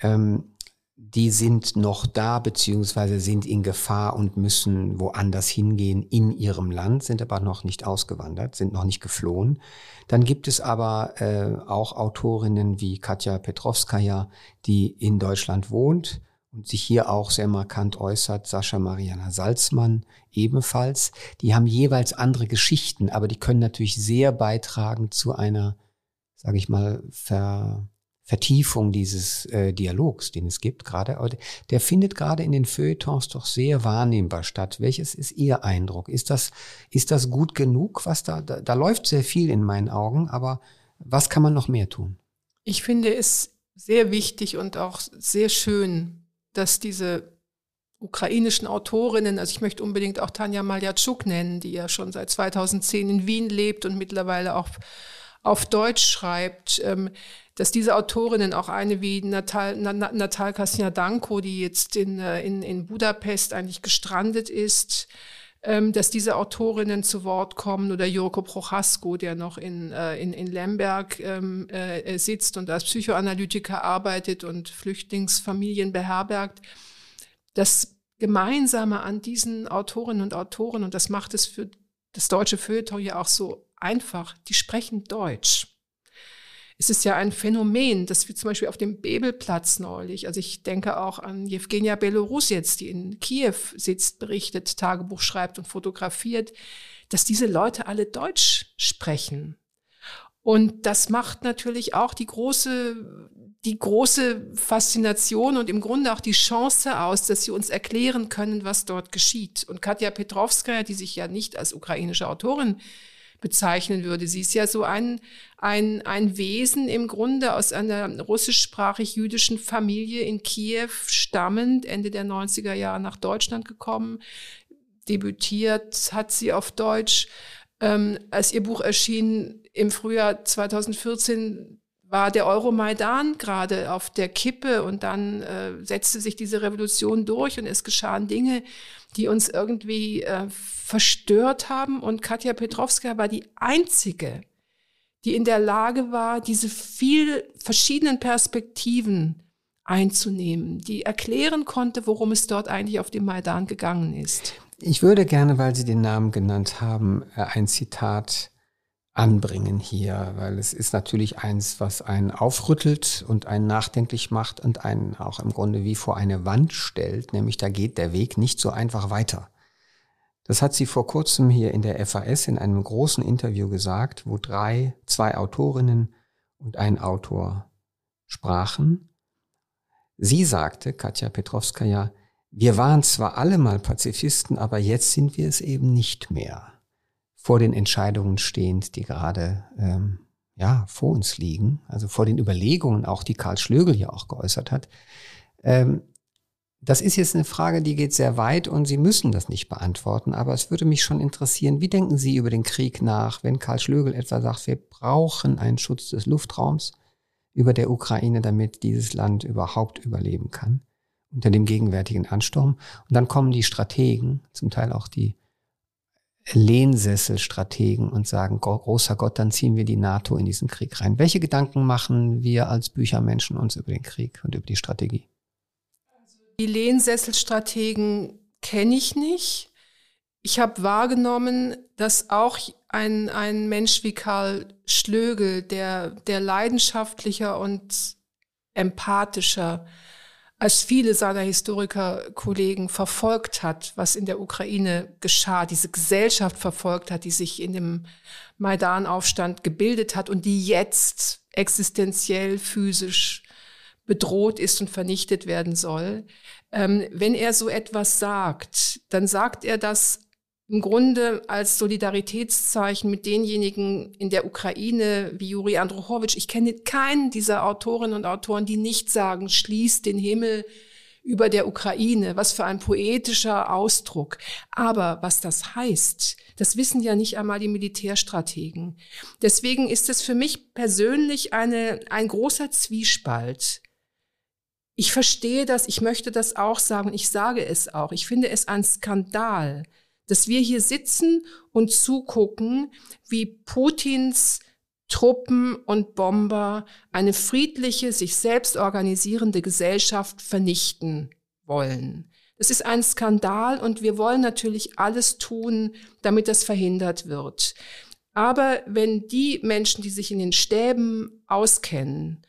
Speaker 1: ähm, die sind noch da beziehungsweise sind in Gefahr und müssen woanders hingehen in ihrem Land, sind aber noch nicht ausgewandert, sind noch nicht geflohen. Dann gibt es aber äh, auch Autorinnen wie Katja Petrovskaya, die in Deutschland wohnt und sich hier auch sehr markant äußert, Sascha Mariana Salzmann ebenfalls. Die haben jeweils andere Geschichten, aber die können natürlich sehr beitragen zu einer, sage ich mal, Ver, Vertiefung dieses äh, Dialogs, den es gibt gerade. Der findet gerade in den Feuilletons doch sehr wahrnehmbar statt. Welches ist Ihr Eindruck? Ist das, ist das gut genug, was da, da, da läuft sehr viel in meinen Augen, aber was kann man noch mehr tun?
Speaker 2: Ich finde es sehr wichtig und auch sehr schön, dass diese ukrainischen Autorinnen, also ich möchte unbedingt auch Tanja Maljatschuk nennen, die ja schon seit 2010 in Wien lebt und mittlerweile auch auf Deutsch schreibt, ähm, dass diese Autorinnen, auch eine wie Natal, Natal Kasniadanko, die jetzt in, äh, in, in Budapest eigentlich gestrandet ist, dass diese Autorinnen zu Wort kommen oder Jurko Prochasko, der noch in, äh, in, in Lemberg ähm, äh, sitzt und als Psychoanalytiker arbeitet und Flüchtlingsfamilien beherbergt. Das Gemeinsame an diesen Autorinnen und Autoren, und das macht es für das deutsche Feuilleton ja auch so einfach, die sprechen Deutsch es ist ja ein Phänomen, dass wir zum Beispiel auf dem Bebelplatz neulich, also ich denke auch an Jewgenia Belarus jetzt, die in Kiew sitzt, berichtet, Tagebuch schreibt und fotografiert, dass diese Leute alle Deutsch sprechen. Und das macht natürlich auch die große, die große Faszination und im Grunde auch die Chance aus, dass sie uns erklären können, was dort geschieht. Und Katja Petrovskaya, die sich ja nicht als ukrainische Autorin bezeichnen würde. Sie ist ja so ein, ein, ein Wesen im Grunde aus einer russischsprachig-jüdischen Familie in Kiew stammend, Ende der 90er Jahre nach Deutschland gekommen. Debütiert hat sie auf Deutsch. Ähm, als ihr Buch erschien im Frühjahr 2014, war der Euromaidan gerade auf der Kippe und dann äh, setzte sich diese Revolution durch und es geschahen Dinge, die uns irgendwie äh, verstört haben. Und Katja Petrovska war die einzige, die in der Lage war, diese viel verschiedenen Perspektiven einzunehmen, die erklären konnte, worum es dort eigentlich auf dem Maidan gegangen ist.
Speaker 1: Ich würde gerne, weil Sie den Namen genannt haben, äh, ein Zitat anbringen hier, weil es ist natürlich eins, was einen aufrüttelt und einen nachdenklich macht und einen auch im Grunde wie vor eine Wand stellt, nämlich da geht der Weg nicht so einfach weiter. Das hat sie vor kurzem hier in der FAS in einem großen Interview gesagt, wo drei, zwei Autorinnen und ein Autor sprachen. Sie sagte, Katja Petrovskaya, wir waren zwar alle mal Pazifisten, aber jetzt sind wir es eben nicht mehr. Vor den Entscheidungen stehend, die gerade ähm, ja vor uns liegen, also vor den Überlegungen, auch die Karl Schlögel ja auch geäußert hat. Ähm, Das ist jetzt eine Frage, die geht sehr weit und Sie müssen das nicht beantworten, aber es würde mich schon interessieren, wie denken Sie über den Krieg nach, wenn Karl Schlögel etwa sagt, wir brauchen einen Schutz des Luftraums über der Ukraine, damit dieses Land überhaupt überleben kann unter dem gegenwärtigen Ansturm. Und dann kommen die Strategen, zum Teil auch die Lehnsesselstrategen und sagen, großer Gott, dann ziehen wir die NATO in diesen Krieg rein. Welche Gedanken machen wir als Büchermenschen uns über den Krieg und über die Strategie?
Speaker 2: Die Lehnsesselstrategen kenne ich nicht. Ich habe wahrgenommen, dass auch ein, ein Mensch wie Karl Schlögel, der, der leidenschaftlicher und empathischer als viele seiner Historikerkollegen verfolgt hat, was in der Ukraine geschah, diese Gesellschaft verfolgt hat, die sich in dem Maidan-Aufstand gebildet hat und die jetzt existenziell, physisch bedroht ist und vernichtet werden soll. Ähm, wenn er so etwas sagt, dann sagt er das im Grunde als Solidaritätszeichen mit denjenigen in der Ukraine wie Juri Androchowitsch. Ich kenne keinen dieser Autorinnen und Autoren, die nicht sagen, schließt den Himmel über der Ukraine. Was für ein poetischer Ausdruck. Aber was das heißt, das wissen ja nicht einmal die Militärstrategen. Deswegen ist es für mich persönlich eine, ein großer Zwiespalt ich verstehe das, ich möchte das auch sagen, ich sage es auch. Ich finde es ein Skandal, dass wir hier sitzen und zugucken, wie Putins Truppen und Bomber eine friedliche, sich selbst organisierende Gesellschaft vernichten wollen. Das ist ein Skandal und wir wollen natürlich alles tun, damit das verhindert wird. Aber wenn die Menschen, die sich in den Stäben auskennen,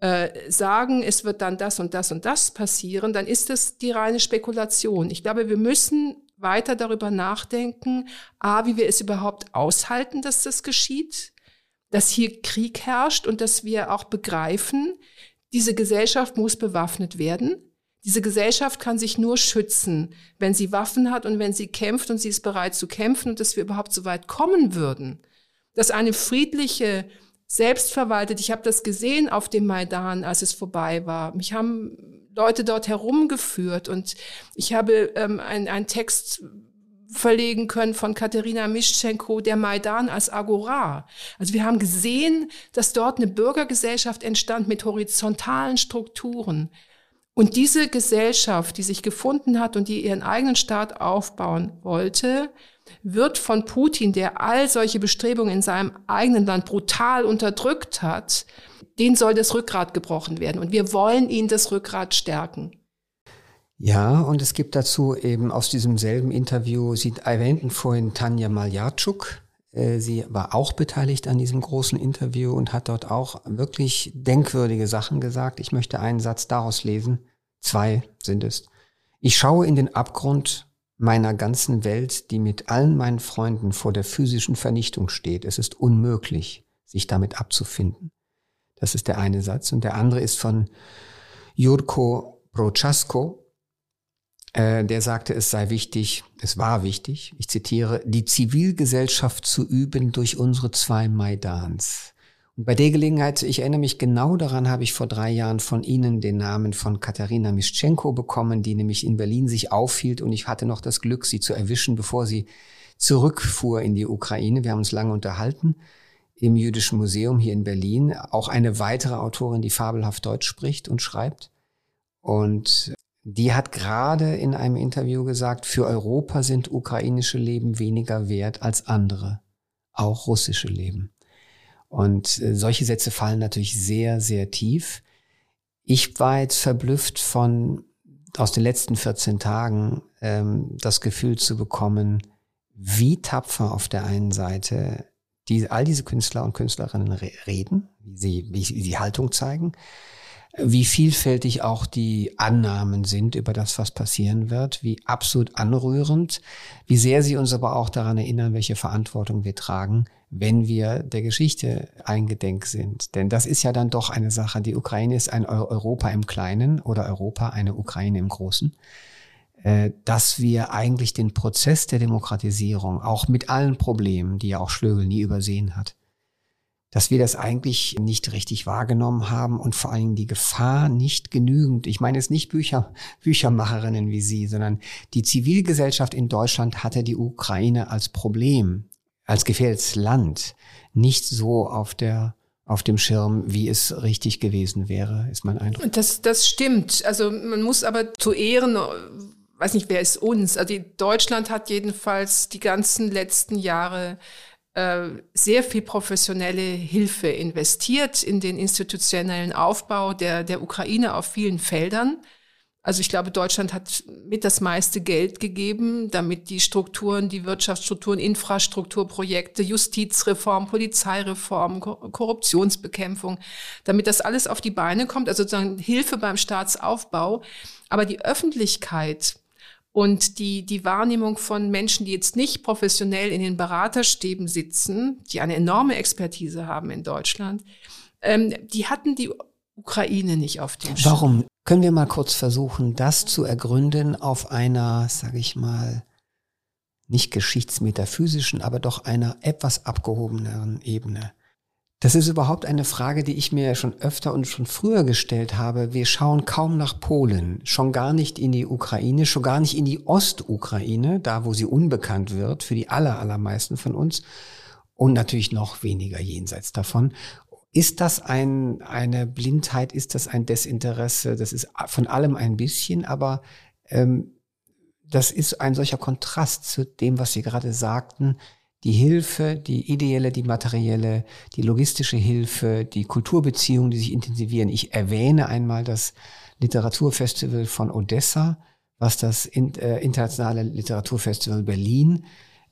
Speaker 2: äh, sagen, es wird dann das und das und das passieren, dann ist das die reine Spekulation. Ich glaube, wir müssen weiter darüber nachdenken, a, wie wir es überhaupt aushalten, dass das geschieht, dass hier Krieg herrscht und dass wir auch begreifen, diese Gesellschaft muss bewaffnet werden. Diese Gesellschaft kann sich nur schützen, wenn sie Waffen hat und wenn sie kämpft und sie ist bereit zu kämpfen und dass wir überhaupt so weit kommen würden, dass eine friedliche selbstverwaltet. Ich habe das gesehen auf dem Maidan, als es vorbei war. Mich haben Leute dort herumgeführt und ich habe ähm, einen Text verlegen können von Katharina Mischenko, der Maidan als Agora. Also wir haben gesehen, dass dort eine Bürgergesellschaft entstand mit horizontalen Strukturen. Und diese Gesellschaft, die sich gefunden hat und die ihren eigenen Staat aufbauen wollte, wird von Putin, der all solche Bestrebungen in seinem eigenen Land brutal unterdrückt hat, den soll das Rückgrat gebrochen werden. Und wir wollen ihn das Rückgrat stärken.
Speaker 1: Ja, und es gibt dazu eben aus diesem selben Interview, Sie erwähnten vorhin Tanja Maljarczuk. Äh, sie war auch beteiligt an diesem großen Interview und hat dort auch wirklich denkwürdige Sachen gesagt. Ich möchte einen Satz daraus lesen. Zwei sind es. Ich schaue in den Abgrund meiner ganzen Welt, die mit allen meinen Freunden vor der physischen Vernichtung steht. Es ist unmöglich, sich damit abzufinden. Das ist der eine Satz. Und der andere ist von Jurko Prochasko, äh, der sagte, es sei wichtig, es war wichtig, ich zitiere, die Zivilgesellschaft zu üben durch unsere zwei Maidans. Und bei der Gelegenheit, ich erinnere mich genau daran, habe ich vor drei Jahren von Ihnen den Namen von Katharina Mischenko bekommen, die nämlich in Berlin sich aufhielt und ich hatte noch das Glück, sie zu erwischen, bevor sie zurückfuhr in die Ukraine. Wir haben uns lange unterhalten im Jüdischen Museum hier in Berlin. Auch eine weitere Autorin, die fabelhaft Deutsch spricht und schreibt. Und die hat gerade in einem Interview gesagt, für Europa sind ukrainische Leben weniger wert als andere, auch russische Leben. Und äh, solche Sätze fallen natürlich sehr, sehr tief. Ich war jetzt verblüfft von aus den letzten 14 Tagen ähm, das Gefühl zu bekommen, wie tapfer auf der einen Seite die, all diese Künstler und Künstlerinnen reden, wie sie, wie sie Haltung zeigen, wie vielfältig auch die Annahmen sind über das, was passieren wird, wie absolut anrührend, wie sehr sie uns aber auch daran erinnern, welche Verantwortung wir tragen, wenn wir der Geschichte eingedenk sind. Denn das ist ja dann doch eine Sache. Die Ukraine ist ein Europa im Kleinen oder Europa eine Ukraine im Großen. Äh, dass wir eigentlich den Prozess der Demokratisierung, auch mit allen Problemen, die ja auch Schlögel nie übersehen hat, dass wir das eigentlich nicht richtig wahrgenommen haben und vor Dingen die Gefahr nicht genügend. Ich meine es nicht Bücher, Büchermacherinnen wie Sie, sondern die Zivilgesellschaft in Deutschland hatte die Ukraine als Problem, als gefährdetes Land nicht so auf der auf dem Schirm, wie es richtig gewesen wäre, ist mein Eindruck.
Speaker 2: Das, das stimmt. Also man muss aber zu Ehren, weiß nicht, wer ist uns? Also Deutschland hat jedenfalls die ganzen letzten Jahre äh, sehr viel professionelle Hilfe investiert in den institutionellen Aufbau der, der Ukraine auf vielen Feldern. Also ich glaube, Deutschland hat mit das meiste Geld gegeben, damit die Strukturen, die Wirtschaftsstrukturen, Infrastrukturprojekte, Justizreform, Polizeireform, Korruptionsbekämpfung, damit das alles auf die Beine kommt, also sozusagen Hilfe beim Staatsaufbau. Aber die Öffentlichkeit und die, die Wahrnehmung von Menschen, die jetzt nicht professionell in den Beraterstäben sitzen, die eine enorme Expertise haben in Deutschland, ähm, die hatten die Ukraine nicht auf dem
Speaker 1: Schirm. Warum? Können wir mal kurz versuchen, das zu ergründen auf einer, sage ich mal, nicht geschichtsmetaphysischen, aber doch einer etwas abgehobeneren Ebene. Das ist überhaupt eine Frage, die ich mir schon öfter und schon früher gestellt habe. Wir schauen kaum nach Polen, schon gar nicht in die Ukraine, schon gar nicht in die Ostukraine, da wo sie unbekannt wird für die aller, allermeisten von uns und natürlich noch weniger jenseits davon. Ist das ein, eine Blindheit? Ist das ein Desinteresse? Das ist von allem ein bisschen, aber ähm, das ist ein solcher Kontrast zu dem, was Sie gerade sagten die Hilfe, die ideelle, die materielle, die logistische Hilfe, die Kulturbeziehungen, die sich intensivieren. Ich erwähne einmal das Literaturfestival von Odessa, was das äh, internationale Literaturfestival Berlin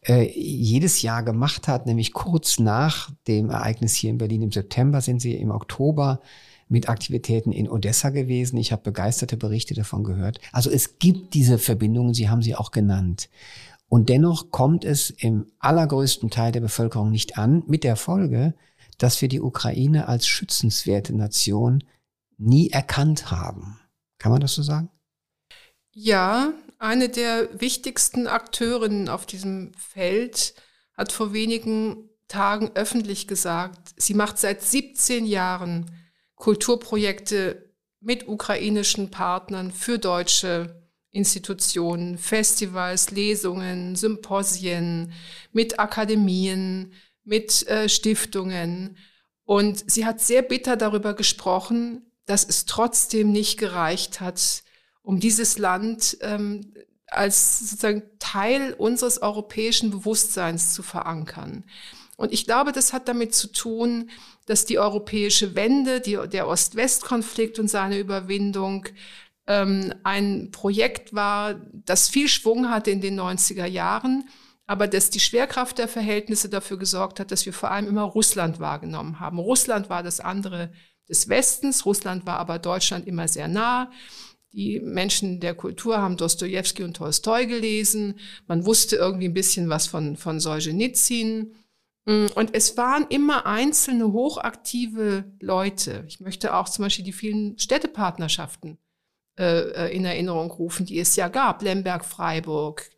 Speaker 1: äh, jedes Jahr gemacht hat, nämlich kurz nach dem Ereignis hier in Berlin im September sind sie im Oktober mit Aktivitäten in Odessa gewesen. Ich habe begeisterte Berichte davon gehört. Also es gibt diese Verbindungen, Sie haben sie auch genannt. Und dennoch kommt es im allergrößten Teil der Bevölkerung nicht an, mit der Folge, dass wir die Ukraine als schützenswerte Nation nie erkannt haben. Kann man das so sagen?
Speaker 2: Ja, eine der wichtigsten Akteurinnen auf diesem Feld hat vor wenigen Tagen öffentlich gesagt, sie macht seit 17 Jahren Kulturprojekte mit ukrainischen Partnern für deutsche Institutionen, Festivals, Lesungen, Symposien, mit Akademien, mit äh, Stiftungen. Und sie hat sehr bitter darüber gesprochen, dass es trotzdem nicht gereicht hat, um dieses Land ähm, als sozusagen Teil unseres europäischen Bewusstseins zu verankern. Und ich glaube, das hat damit zu tun, dass die europäische Wende, die, der Ost-West-Konflikt und seine Überwindung ähm, ein Projekt war, das viel Schwung hatte in den 90er Jahren, aber dass die Schwerkraft der Verhältnisse dafür gesorgt hat, dass wir vor allem immer Russland wahrgenommen haben. Russland war das andere des Westens, Russland war aber Deutschland immer sehr nah. Die Menschen der Kultur haben Dostoevsky und Tolstoi gelesen. Man wusste irgendwie ein bisschen was von, von Solzhenitsyn. Und es waren immer einzelne hochaktive Leute. Ich möchte auch zum Beispiel die vielen Städtepartnerschaften äh, äh, in Erinnerung rufen, die es ja gab. Lemberg, Freiburg,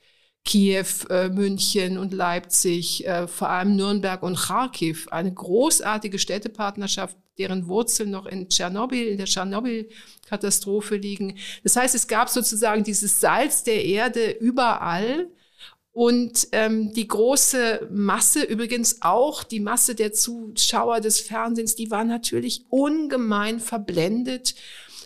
Speaker 2: Kiew, äh, München und Leipzig, äh, vor allem Nürnberg und Kharkiv. Eine großartige Städtepartnerschaft, deren Wurzeln noch in Tschernobyl, in der Tschernobyl-Katastrophe liegen. Das heißt, es gab sozusagen dieses Salz der Erde überall. Und ähm, die große Masse, übrigens auch die Masse der Zuschauer des Fernsehens, die war natürlich ungemein verblendet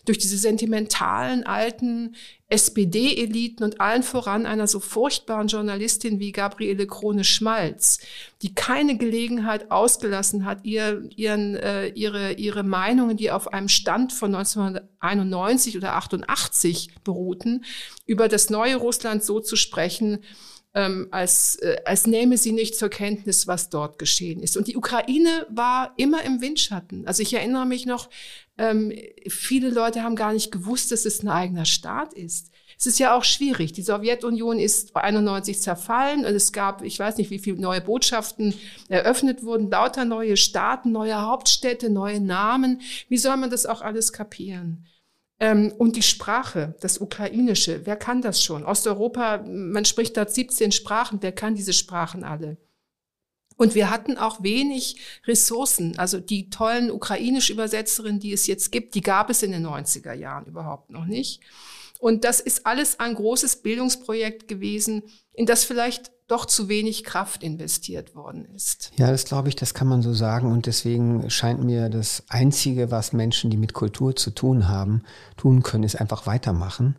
Speaker 2: durch diese sentimentalen alten SPD-Eliten und allen voran einer so furchtbaren Journalistin wie Gabriele Krone-Schmalz, die keine Gelegenheit ausgelassen hat, ihr, ihren, äh, ihre, ihre Meinungen, die auf einem Stand von 1991 oder 88 beruhten, über das neue Russland so zu sprechen, ähm, als, äh, als nähme sie nicht zur Kenntnis, was dort geschehen ist. Und die Ukraine war immer im Windschatten. Also ich erinnere mich noch, ähm, viele Leute haben gar nicht gewusst, dass es ein eigener Staat ist. Es ist ja auch schwierig. Die Sowjetunion ist bei 91 zerfallen und es gab, ich weiß nicht, wie viele neue Botschaften eröffnet wurden, lauter neue Staaten, neue Hauptstädte, neue Namen. Wie soll man das auch alles kapieren? Ähm, und die Sprache, das Ukrainische, wer kann das schon? Osteuropa, man spricht dort 17 Sprachen, wer kann diese Sprachen alle? Und wir hatten auch wenig Ressourcen. Also die tollen ukrainische Übersetzerinnen, die es jetzt gibt, die gab es in den 90er Jahren überhaupt noch nicht. Und das ist alles ein großes Bildungsprojekt gewesen, in das vielleicht doch zu wenig Kraft investiert worden ist.
Speaker 1: Ja, das glaube ich, das kann man so sagen. Und deswegen scheint mir das Einzige, was Menschen, die mit Kultur zu tun haben, tun können, ist einfach weitermachen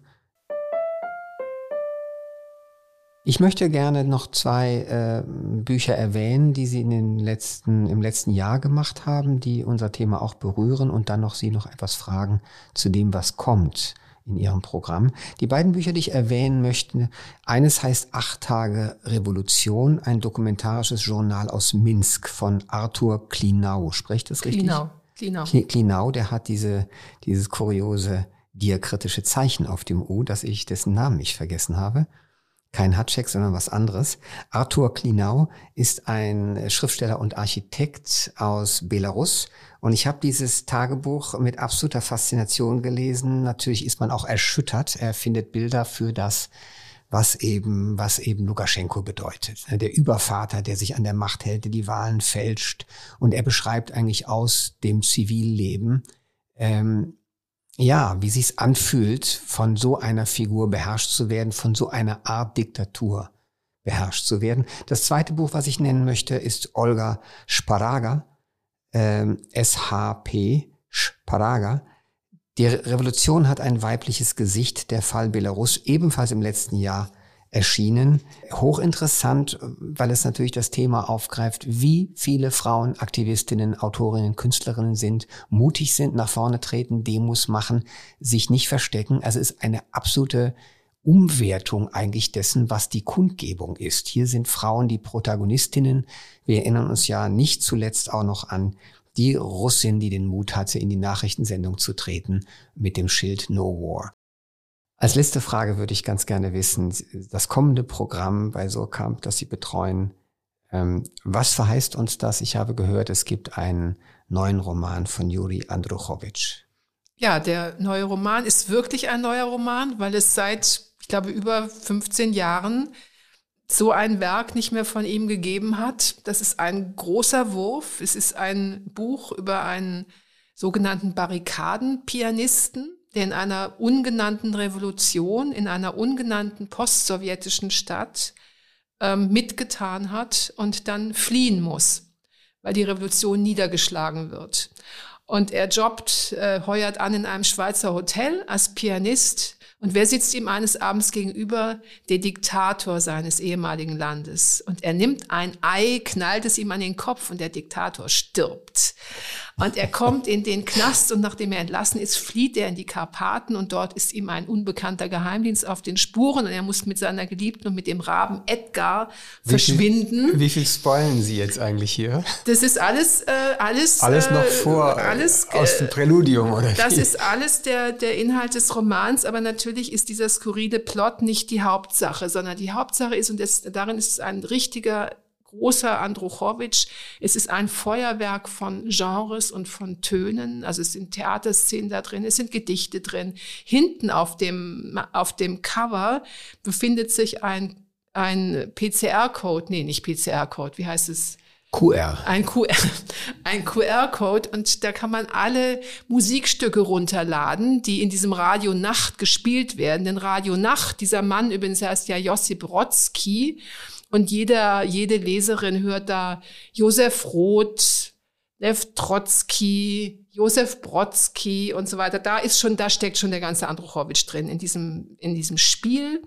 Speaker 1: Ich möchte gerne noch zwei äh, Bücher erwähnen, die Sie in den letzten, im letzten Jahr gemacht haben, die unser Thema auch berühren und dann noch Sie noch etwas fragen zu dem, was kommt in Ihrem Programm. Die beiden Bücher, die ich erwähnen möchte, eines heißt Acht Tage Revolution, ein dokumentarisches Journal aus Minsk von Arthur Klinau. Spricht das richtig? Klinau. Klinau. Klinau, der hat diese, dieses kuriose diakritische Zeichen auf dem U, dass ich dessen Namen nicht vergessen habe kein Hatschek, sondern was anderes. Arthur Klinau ist ein Schriftsteller und Architekt aus Belarus. Und ich habe dieses Tagebuch mit absoluter Faszination gelesen. Natürlich ist man auch erschüttert. Er findet Bilder für das, was eben, was eben Lukaschenko bedeutet. Der Übervater, der sich an der Macht hält, der die Wahlen fälscht. Und er beschreibt eigentlich aus dem Zivilleben, ähm, ja, wie sich's anfühlt, von so einer Figur beherrscht zu werden, von so einer Art Diktatur beherrscht zu werden. Das zweite Buch, was ich nennen möchte, ist Olga Sparaga, ähm, SHP Sparaga. Die Revolution hat ein weibliches Gesicht, der Fall Belarus, ebenfalls im letzten Jahr erschienen. Hochinteressant, weil es natürlich das Thema aufgreift, wie viele Frauen Aktivistinnen, Autorinnen, Künstlerinnen sind, mutig sind, nach vorne treten, Demos machen, sich nicht verstecken. Also es ist eine absolute Umwertung eigentlich dessen, was die Kundgebung ist. Hier sind Frauen die Protagonistinnen. Wir erinnern uns ja nicht zuletzt auch noch an die Russin, die den Mut hatte, in die Nachrichtensendung zu treten mit dem Schild No War. Als letzte Frage würde ich ganz gerne wissen, das kommende Programm bei Surkamp, das Sie betreuen, ähm, was verheißt uns das? Ich habe gehört, es gibt einen neuen Roman von Juri Andruchowitsch.
Speaker 2: Ja, der neue Roman ist wirklich ein neuer Roman, weil es seit, ich glaube, über 15 Jahren so ein Werk nicht mehr von ihm gegeben hat. Das ist ein großer Wurf. Es ist ein Buch über einen sogenannten Barrikadenpianisten, der in einer ungenannten Revolution, in einer ungenannten postsowjetischen Stadt ähm, mitgetan hat und dann fliehen muss, weil die Revolution niedergeschlagen wird. Und er jobbt, äh, heuert an in einem Schweizer Hotel als Pianist. Und wer sitzt ihm eines Abends gegenüber? Der Diktator seines ehemaligen Landes. Und er nimmt ein Ei, knallt es ihm an den Kopf und der Diktator stirbt. Und er kommt in den Knast und nachdem er entlassen ist, flieht er in die Karpaten und dort ist ihm ein unbekannter Geheimdienst auf den Spuren und er muss mit seiner Geliebten und mit dem Raben Edgar wie verschwinden.
Speaker 1: Viel, wie viel spoilen Sie jetzt eigentlich hier?
Speaker 2: Das ist alles, äh, alles,
Speaker 1: alles noch äh, vor, alles, äh, aus dem Präludium oder?
Speaker 2: Das wie? ist alles der, der Inhalt des Romans, aber natürlich ist dieser skurrile Plot nicht die Hauptsache, sondern die Hauptsache ist, und das, darin ist es ein richtiger großer Andruchowitsch. Es ist ein Feuerwerk von Genres und von Tönen. Also es sind Theaterszenen da drin, es sind Gedichte drin. Hinten auf dem, auf dem Cover befindet sich ein, ein PCR-Code, nee, nicht PCR-Code, wie heißt es?
Speaker 1: QR.
Speaker 2: Ein QR, ein QR-Code und da kann man alle Musikstücke runterladen, die in diesem Radio Nacht gespielt werden. Denn Radio Nacht, dieser Mann übrigens heißt ja Josip Brodsky, und jeder, jede Leserin hört da Josef Roth, Lev Trotzki, Josef Brodsky und so weiter. Da ist schon, da steckt schon der ganze Andruchowitsch drin in diesem, in diesem Spiel.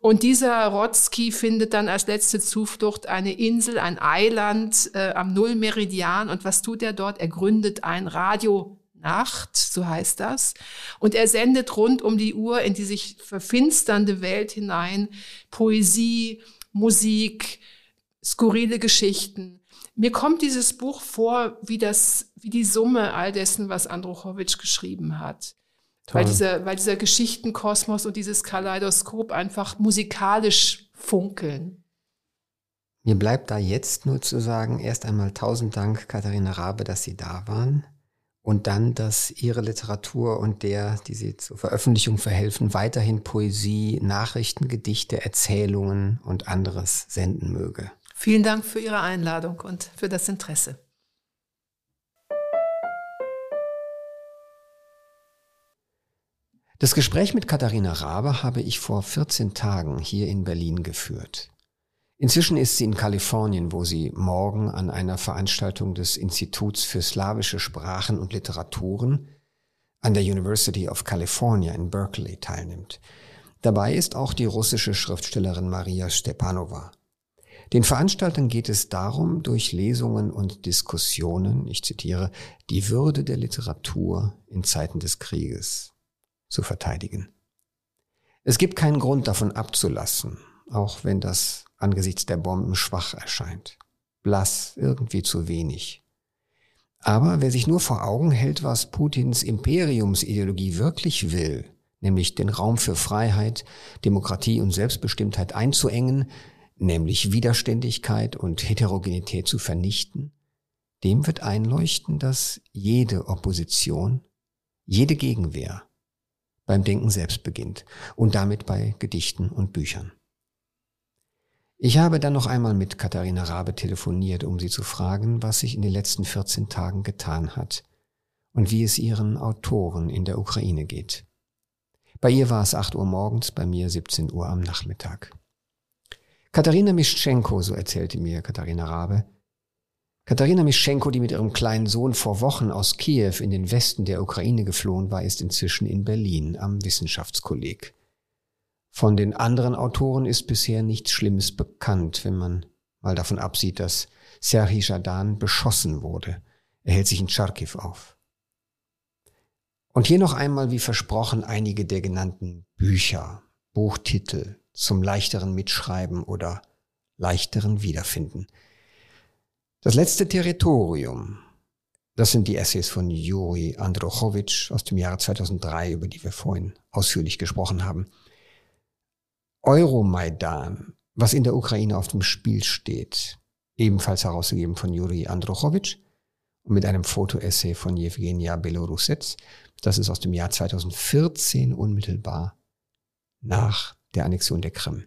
Speaker 2: Und dieser Rotzki findet dann als letzte Zuflucht eine Insel, ein Eiland äh, am Nullmeridian. Und was tut er dort? Er gründet ein Radio Nacht, so heißt das. Und er sendet rund um die Uhr in die sich verfinsternde Welt hinein Poesie, Musik, skurrile Geschichten. Mir kommt dieses Buch vor wie das, wie die Summe all dessen, was Andruchowitsch geschrieben hat. Weil dieser, weil dieser Geschichtenkosmos und dieses Kaleidoskop einfach musikalisch funkeln.
Speaker 1: Mir bleibt da jetzt nur zu sagen, erst einmal tausend Dank, Katharina Rabe, dass Sie da waren und dann, dass Ihre Literatur und der, die Sie zur Veröffentlichung verhelfen, weiterhin Poesie, Nachrichten, Gedichte, Erzählungen und anderes senden möge.
Speaker 2: Vielen Dank für Ihre Einladung und für das Interesse.
Speaker 1: Das Gespräch mit Katharina Rabe habe ich vor 14 Tagen hier in Berlin geführt. Inzwischen ist sie in Kalifornien, wo sie morgen an einer Veranstaltung des Instituts für slawische Sprachen und Literaturen an der University of California in Berkeley teilnimmt. Dabei ist auch die russische Schriftstellerin Maria Stepanova. Den Veranstaltern geht es darum, durch Lesungen und Diskussionen, ich zitiere, die Würde der Literatur in Zeiten des Krieges zu verteidigen. Es gibt keinen Grund davon abzulassen, auch wenn das angesichts der Bomben schwach erscheint. Blass, irgendwie zu wenig. Aber wer sich nur vor Augen hält, was Putins Imperiumsideologie wirklich will, nämlich den Raum für Freiheit, Demokratie und Selbstbestimmtheit einzuengen, nämlich Widerständigkeit und Heterogenität zu vernichten, dem wird einleuchten, dass jede Opposition, jede Gegenwehr beim Denken selbst beginnt und damit bei Gedichten und Büchern. Ich habe dann noch einmal mit Katharina Rabe telefoniert, um sie zu fragen, was sich in den letzten 14 Tagen getan hat und wie es ihren Autoren in der Ukraine geht. Bei ihr war es 8 Uhr morgens, bei mir 17 Uhr am Nachmittag. Katharina Mischenko, so erzählte mir Katharina Rabe, Katharina Mischenko, die mit ihrem kleinen Sohn vor Wochen aus Kiew in den Westen der Ukraine geflohen war, ist inzwischen in Berlin am Wissenschaftskolleg. Von den anderen Autoren ist bisher nichts Schlimmes bekannt, wenn man mal davon absieht, dass Serhii Jadan beschossen wurde. Er hält sich in Charkiw auf. Und hier noch einmal, wie versprochen, einige der genannten Bücher, Buchtitel zum leichteren Mitschreiben oder leichteren Wiederfinden – das letzte Territorium, das sind die Essays von Juri Androchowitsch aus dem Jahre 2003, über die wir vorhin ausführlich gesprochen haben. Euromaidan, was in der Ukraine auf dem Spiel steht, ebenfalls herausgegeben von Juri Androchowitsch und mit einem Fotoessay von Jewgenia Belorusets. Das ist aus dem Jahr 2014 unmittelbar nach der Annexion der Krim.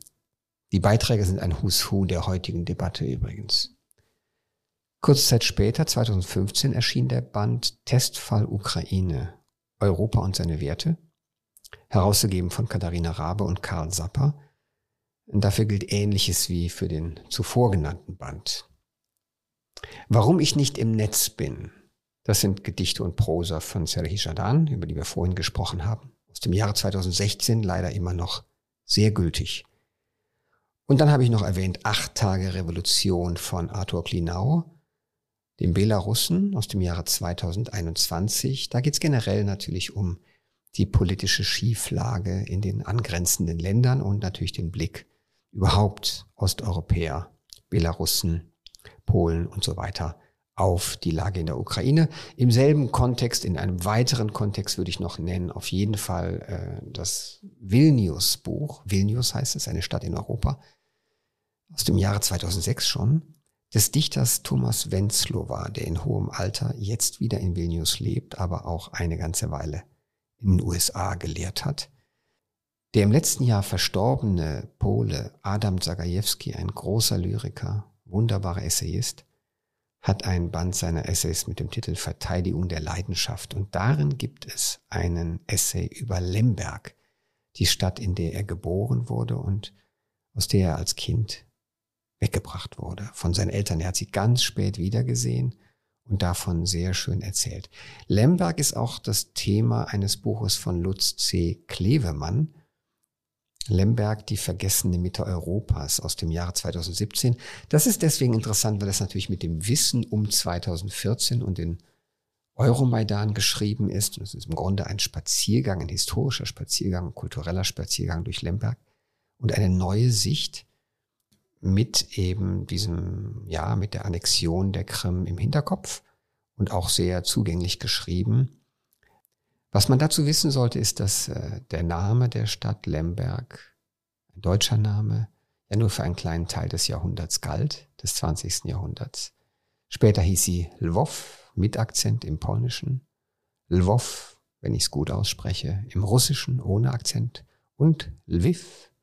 Speaker 1: Die Beiträge sind ein Who's Who der heutigen Debatte übrigens. Kurze Zeit später, 2015, erschien der Band Testfall Ukraine, Europa und seine Werte, herausgegeben von Katharina Rabe und Karl Sapper. Und dafür gilt Ähnliches wie für den zuvor genannten Band. Warum ich nicht im Netz bin, das sind Gedichte und Prosa von Serhi Jadan, über die wir vorhin gesprochen haben, aus dem Jahre 2016, leider immer noch sehr gültig. Und dann habe ich noch erwähnt Acht Tage Revolution von Arthur Klinau, dem Belarussen aus dem Jahre 2021. Da geht es generell natürlich um die politische Schieflage in den angrenzenden Ländern und natürlich den Blick überhaupt Osteuropäer, Belarussen, Polen und so weiter auf die Lage in der Ukraine. Im selben Kontext, in einem weiteren Kontext würde ich noch nennen, auf jeden Fall äh, das Vilnius-Buch. Vilnius heißt es, eine Stadt in Europa, aus dem Jahre 2006 schon des Dichters Thomas Wenzlow der in hohem Alter jetzt wieder in Vilnius lebt, aber auch eine ganze Weile in den USA gelehrt hat. Der im letzten Jahr verstorbene Pole Adam Zagajewski, ein großer Lyriker, wunderbarer Essayist, hat ein Band seiner Essays mit dem Titel Verteidigung der Leidenschaft und darin gibt es einen Essay über Lemberg, die Stadt, in der er geboren wurde und aus der er als Kind weggebracht wurde von seinen Eltern. Er hat sie ganz spät wiedergesehen und davon sehr schön erzählt. Lemberg ist auch das Thema eines Buches von Lutz C. Klevemann. Lemberg, die vergessene Mitte Europas aus dem Jahre 2017. Das ist deswegen interessant, weil das natürlich mit dem Wissen um 2014 und den Euromaidan geschrieben ist. Und es ist im Grunde ein Spaziergang, ein historischer Spaziergang, ein kultureller Spaziergang durch Lemberg und eine neue Sicht mit eben diesem, ja, mit der Annexion der Krim im Hinterkopf und auch sehr zugänglich geschrieben. Was man dazu wissen sollte, ist, dass äh, der Name der Stadt Lemberg, ein deutscher Name, ja nur für einen kleinen Teil des Jahrhunderts galt, des 20. Jahrhunderts. Später hieß sie Lwów mit Akzent im Polnischen, Lwów, wenn ich es gut ausspreche, im Russischen ohne Akzent und Lviv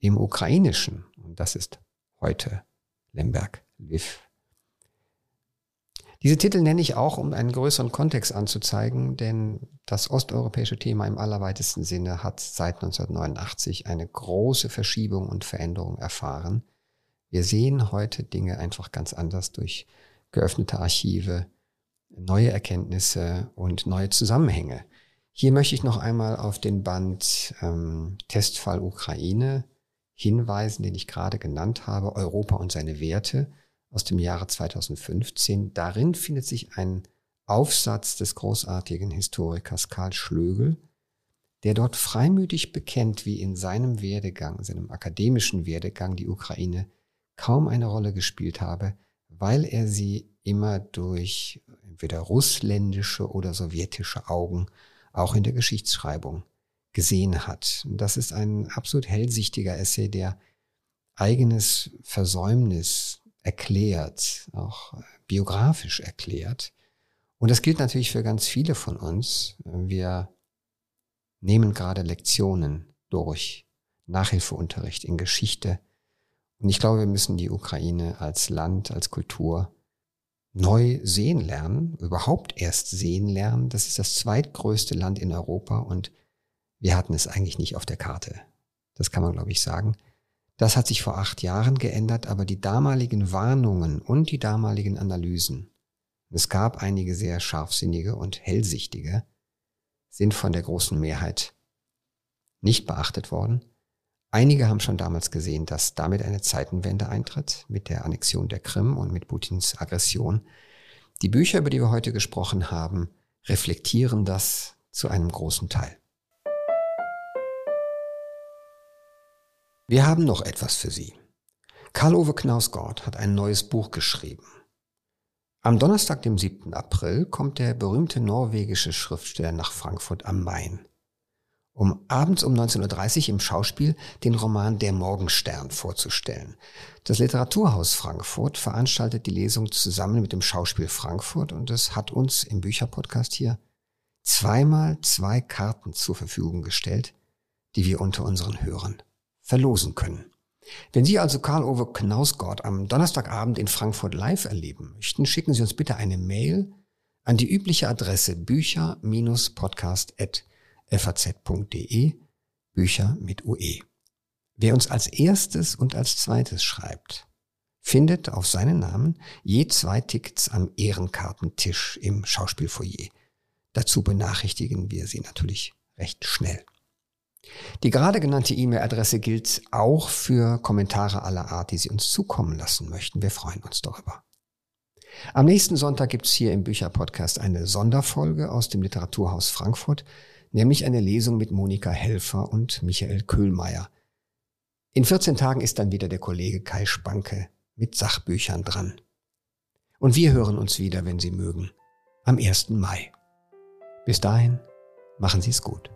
Speaker 1: im Ukrainischen. Und das ist heute Lemberg, Lviv. Diese Titel nenne ich auch, um einen größeren Kontext anzuzeigen, denn das osteuropäische Thema im allerweitesten Sinne hat seit 1989 eine große Verschiebung und Veränderung erfahren. Wir sehen heute Dinge einfach ganz anders durch geöffnete Archive, neue Erkenntnisse und neue Zusammenhänge. Hier möchte ich noch einmal auf den Band ähm, Testfall Ukraine hinweisen, den ich gerade genannt habe, Europa und seine Werte aus dem Jahre 2015. Darin findet sich ein Aufsatz des großartigen Historikers Karl Schlögel, der dort freimütig bekennt, wie in seinem Werdegang, seinem akademischen Werdegang die Ukraine kaum eine Rolle gespielt habe, weil er sie immer durch entweder russländische oder sowjetische Augen auch in der Geschichtsschreibung gesehen hat. Das ist ein absolut hellsichtiger Essay, der eigenes Versäumnis erklärt, auch biografisch erklärt. Und das gilt natürlich für ganz viele von uns. Wir nehmen gerade Lektionen durch, Nachhilfeunterricht in Geschichte. Und ich glaube, wir müssen die Ukraine als Land, als Kultur neu sehen lernen, überhaupt erst sehen lernen. Das ist das zweitgrößte Land in Europa und wir hatten es eigentlich nicht auf der Karte. Das kann man, glaube ich, sagen. Das hat sich vor acht Jahren geändert, aber die damaligen Warnungen und die damaligen Analysen, es gab einige sehr scharfsinnige und hellsichtige, sind von der großen Mehrheit nicht beachtet worden. Einige haben schon damals gesehen, dass damit eine Zeitenwende eintritt mit der Annexion der Krim und mit Putins Aggression. Die Bücher, über die wir heute gesprochen haben, reflektieren das zu einem großen Teil. Wir haben noch etwas für Sie. Karl-Ove Knausgård hat ein neues Buch geschrieben. Am Donnerstag, dem 7. April, kommt der berühmte norwegische Schriftsteller nach Frankfurt am Main um abends um 19.30 Uhr im Schauspiel den Roman Der Morgenstern vorzustellen. Das Literaturhaus Frankfurt veranstaltet die Lesung zusammen mit dem Schauspiel Frankfurt und es hat uns im Bücherpodcast hier zweimal zwei Karten zur Verfügung gestellt, die wir unter unseren Hörern verlosen können. Wenn Sie also Karl-Ove Knausgott am Donnerstagabend in Frankfurt live erleben möchten, schicken Sie uns bitte eine Mail an die übliche Adresse bücher-podcast@ faz.de, Bücher mit UE. Wer uns als erstes und als zweites schreibt, findet auf seinen Namen je zwei Tickets am Ehrenkartentisch im Schauspielfoyer. Dazu benachrichtigen wir Sie natürlich recht schnell. Die gerade genannte E-Mail-Adresse gilt auch für Kommentare aller Art, die Sie uns zukommen lassen möchten. Wir freuen uns darüber. Am nächsten Sonntag gibt es hier im Bücherpodcast eine Sonderfolge aus dem Literaturhaus Frankfurt nämlich eine Lesung mit Monika Helfer und Michael Köhlmeier. In 14 Tagen ist dann wieder der Kollege Kai Spanke mit Sachbüchern dran. Und wir hören uns wieder, wenn Sie mögen, am 1. Mai. Bis dahin, machen Sie es gut.